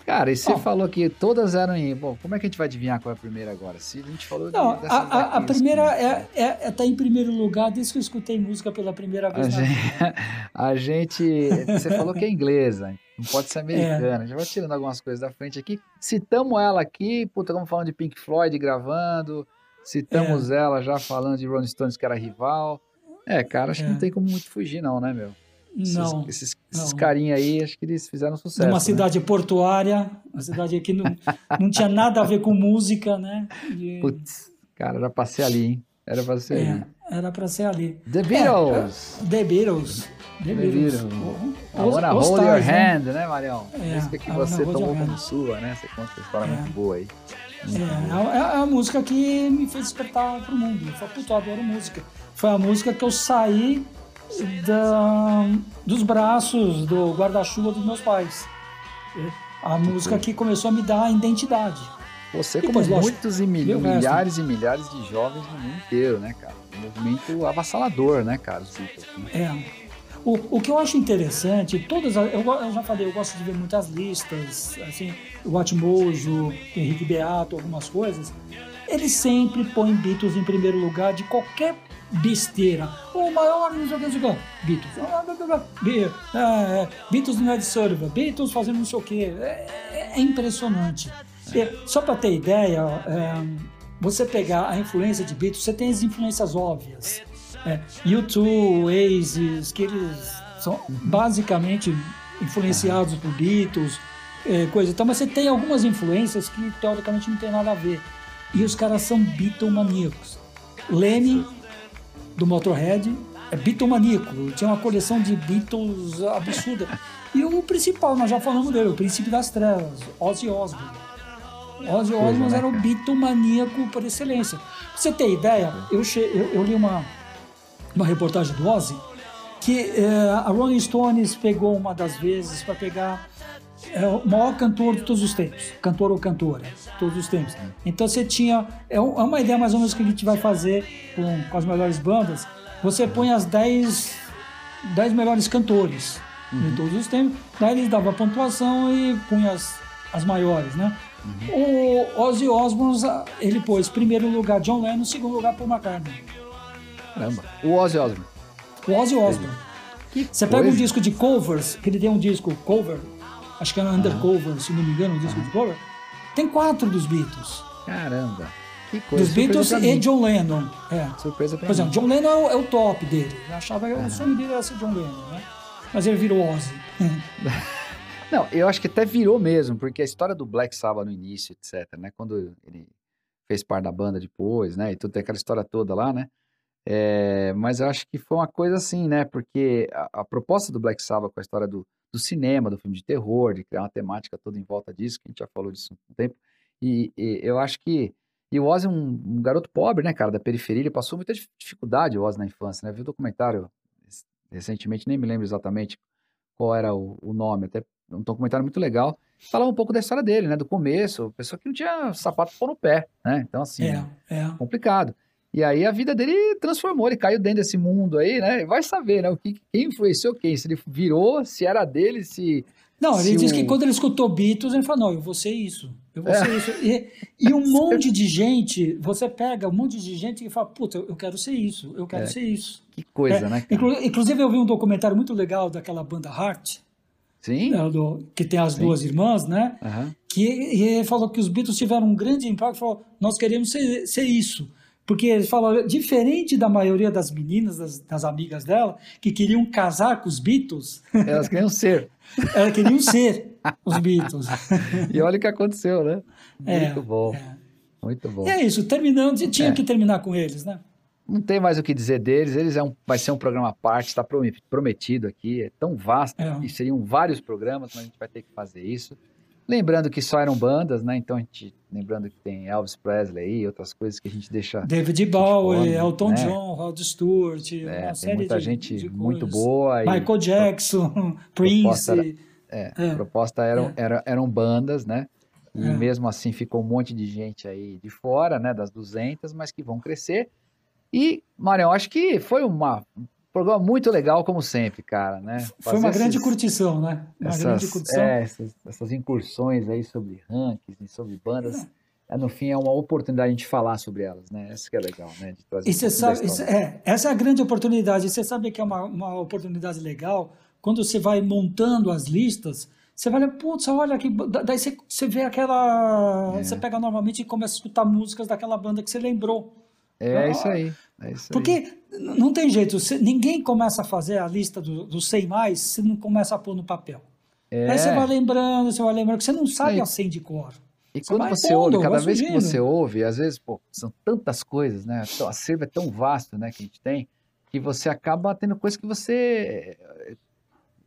Cara, e você Ó. falou que todas eram em. Bom, como é que a gente vai adivinhar qual é a primeira agora? Se a gente falou Não, de, a, a- a primeira assim, é, é, é tá em primeiro lugar desde que eu escutei música pela primeira A vez na gente, vida. a gente. Você falou que é inglesa, não pode É. ser americana. Já vai tirando algumas coisas da frente aqui. Citamos ela aqui, puta, estamos falando de Pink Floyd gravando. Citamos É. ela já falando de Rolling Stones, que era rival. É, cara, acho que É. não tem como muito fugir, não, né, meu? Esses, Não. Esses, esses carinha aí, acho que eles fizeram sucesso. Numa né? cidade portuária, uma cidade que não, não tinha nada a ver com música, né? E- Putz, cara, era pra ser ali, hein? Era pra ser é, ali. era para ser ali. The Beatles! The Beatles. The Beatles. I os- wanna os hold your tais, né? hand, né, Marião? É, Música que você tomou como sua, né? Você conta uma história É. muito boa aí. É, é, é a música que me fez despertar pro mundo. Eu falei, puta, eu adoro música. Foi a música que eu saí da, dos braços do guarda-chuva dos meus pais. A música que começou a me dar identidade. Você, como pois, lógico, muitos e mil- o resto? milhares e milhares de jovens no mundo inteiro, né, cara? Um movimento avassalador, né, cara? Né? É. O, o que eu acho interessante, todas as- eu, eu já falei, eu gosto de ver muitas listas, assim, o Watmojo, Henrique Beato, algumas coisas. Eles sempre põem Beatles em primeiro lugar de qualquer besteira. O maior não sei o que, não sei o que. Beatles. Ah, blá, blá, blá. Be- é, é, Beatles Beatles fazendo não sei o que. É, é- é impressionante. É, só para ter ideia, é, você pegar a influência de Beatles, você tem as influências óbvias. É, U2, Oasis, que eles são basicamente influenciados por Beatles, é, coisa e tal, mas você tem algumas influências que teoricamente não tem nada a ver. E os caras são Beatlemaníacos. Lemmy, do Motorhead, é Beatlemaníaco, tinha uma coleção de Beatles absurda. E o principal, nós já falamos dele, o Príncipe das Trevas, Ozzy Osbourne. Ozzy Osbourne né, era o cara? Beatlemaníaco por excelência. Pra você ter ideia, eu, che... eu, eu li uma, uma reportagem do Ozzy que eh, a Rolling Stones pegou uma das vezes para pegar é, o maior cantor de todos os tempos, cantor ou cantora, de todos os tempos. Então você tinha, é é uma ideia mais ou menos que a gente vai fazer com, com as melhores bandas, você põe as 10, 10 melhores cantores de todos os tempos, daí eles davam a pontuação e punha as, as maiores, né? O Ozzy Osbourne, ele pôs primeiro lugar John Lennon, segundo lugar Paul McCartney. Caramba. O Ozzy Osbourne. O Ozzy Osbourne. Você pega um disco de covers, que ele tem um disco cover, acho que é Undercover, se não me engano, um disco de cover, tem quatro dos Beatles. Caramba. Que coisa. Dos Beatles e. John Lennon. É. Surpresa pra Por exemplo, mim. John Lennon é o, é o top dele. Eu achava que o sonho dele era ser John Lennon, né? Mas ele virou Ozzy. Não, eu acho que até virou mesmo, porque a história do Black Sabbath no início, etc, né? Quando ele fez parte da banda depois, né? E tudo tem aquela história toda lá, né? É, mas eu acho que foi uma coisa assim, né? Porque a, a proposta do Black Sabbath com a história do, do cinema, do filme de terror, de criar uma temática toda em volta disso, que a gente já falou disso há um tempo, e, e eu acho que. E o Ozzy é um, um garoto pobre, né, cara, da periferia, ele passou muita dif- dificuldade, o Ozzy, na infância, né? Vi um documentário recentemente, nem me lembro exatamente qual era o, o nome, até um documentário muito legal. Falava um pouco da história dele, né? Do começo, pessoa que não tinha sapato pôr no pé, né? Então, assim, É, é. complicado. E aí a vida dele transformou, ele caiu dentro desse mundo aí, né? Vai saber, né? O que, quem influenciou quem? Se ele virou, se era dele, se. Não, ele Se o- que quando ele escutou Beatles, ele falou, não, eu vou ser isso, eu vou É. ser isso. E, e um monte de gente, você pega um monte de gente que fala, puta, eu quero ser isso, eu quero É. ser isso. Que coisa, É, né? Cara? inclu- inclusive eu vi um documentário muito legal daquela banda Heart, Sim. né, do- que tem as Sim. duas irmãs, né? Aham. que ele falou que os Beatles tiveram um grande impacto, falou, nós queremos ser, ser isso. Porque ele falou, diferente da maioria das meninas, das, das, amigas dela, que queriam casar com os Beatles. Elas queriam ser. Elas queriam ser os Beatles. e olha o que aconteceu, né? É, Muito bom. É. Muito bom. E é isso, terminando, tinha é. que terminar com eles, né? Não tem mais o que dizer deles, eles é um, vai ser um programa à parte, está prometido aqui, é tão vasto, é. e seriam vários programas, mas a gente vai ter que fazer isso. Lembrando que só eram bandas, né? Então a gente, lembrando que tem Elvis Presley e outras coisas que a gente deixa. David Bowie, Elton né? John, Rod Stewart, é, uma série muita de, gente de muito boa. Michael Jackson, Prince. Proposta, era, é, é, proposta eram, é. Era, eram bandas, né? E é. mesmo assim ficou um monte de gente aí de fora, né? Das 200, mas que vão crescer. E, Marião, acho que foi uma, programa muito legal, como sempre, cara, né? Fazer Foi uma esses, grande curtição, né? Uma essas, grande curtição. É, essas, essas, incursões aí sobre rankings e sobre bandas. É. no fim, é uma oportunidade de falar sobre elas, né? Essa que é legal, né? De trazer e você sabe, isso, é, essa é a grande oportunidade. Você sabe que é uma, uma oportunidade legal quando você vai montando as listas. Você vai, putz, olha aqui, daí você, você vê aquela. É. Você pega normalmente e começa a escutar músicas daquela banda que você lembrou. É ah, isso aí. É porque aí. não tem jeito, você, ninguém começa a fazer a lista dos do 100 mais se não começa a pôr no papel. É. Aí você vai lembrando, você vai lembrando, que você não sabe a 100 de cor. E você quando você pondo, ouve, cada vez que você ouve, às vezes, pô, são tantas coisas, né? O acervo é tão vasto, né, que a gente tem, que você acaba tendo coisas que você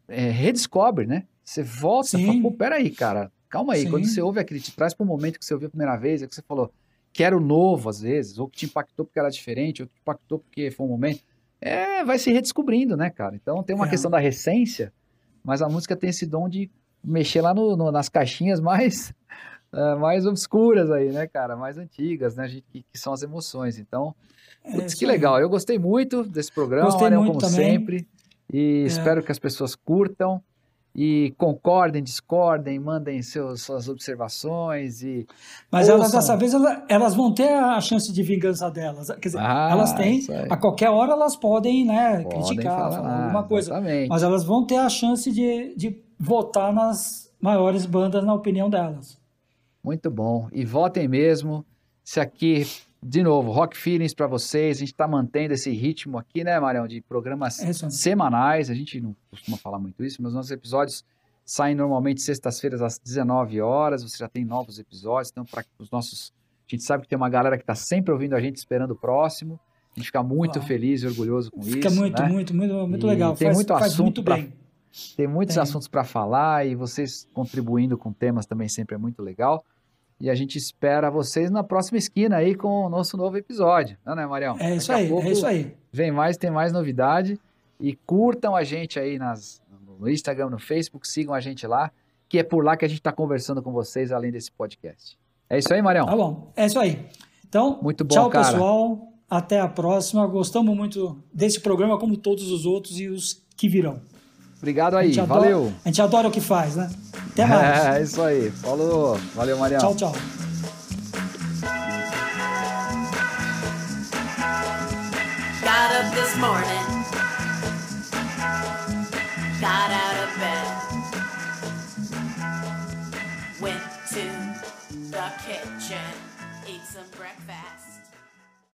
é, redescobre, né? Você volta e fala, pô, peraí, cara, calma aí. Sim. Quando você ouve aquele, te traz para o momento que você ouviu a primeira vez, é que você falou, que era o novo às vezes, ou que te impactou porque era diferente, ou que te impactou porque foi um momento. É, vai se redescobrindo, né, cara? Então tem uma é. questão da recência, mas a música tem esse dom de mexer lá no, no nas caixinhas mais, uh, mais obscuras aí, né, cara? Mais antigas, né? Gente, que, que são as emoções. Então, é, putz, que legal. Eu gostei muito desse programa, gostei muito como também. sempre. E é. espero que as pessoas curtam e concordem, discordem, mandem seus, suas observações e mas ouçam. elas dessa vez elas vão ter a chance de vingança delas, quer dizer, ah, elas têm a qualquer hora elas podem, né, podem criticar, falar, falar alguma coisa, exatamente. mas elas vão ter a chance de, de votar nas maiores bandas na opinião delas. Muito bom e votem mesmo. Se aqui de novo, Rock Feelings para vocês. A gente está mantendo esse ritmo aqui, né, Marião, de programas é semanais. A gente não costuma falar muito isso, mas nossos episódios saem normalmente sextas-feiras às 19 horas. Você já tem novos episódios. Então, para os nossos. A gente sabe que tem uma galera que está sempre ouvindo a gente, esperando o próximo. A gente fica muito Uau. feliz e orgulhoso com fica isso. Fica muito, né? muito, muito, muito legal. Tem faz, muito faz assunto muito bem. Pra, tem muitos tem. assuntos para falar e vocês contribuindo com temas também sempre é muito legal. E a gente espera vocês na próxima esquina aí com o nosso novo episódio. Não, né, Marião? É isso aí, é isso aí. Vem mais, tem mais novidade. E curtam a gente aí nas, no Instagram, no Facebook, sigam a gente lá, que é por lá que a gente está conversando com vocês, além desse podcast. É isso aí, Marião? Tá bom, é isso aí. Então, muito bom, tchau, cara. pessoal. Até a próxima. Gostamos muito desse programa, como todos os outros e os que virão. Obrigado aí, a valeu. Adora, a gente adora o que faz, né? Até mais. É, isso aí. Falou. Valeu, Mariana. Tchau, tchau. Got up this morning. Got out of bed.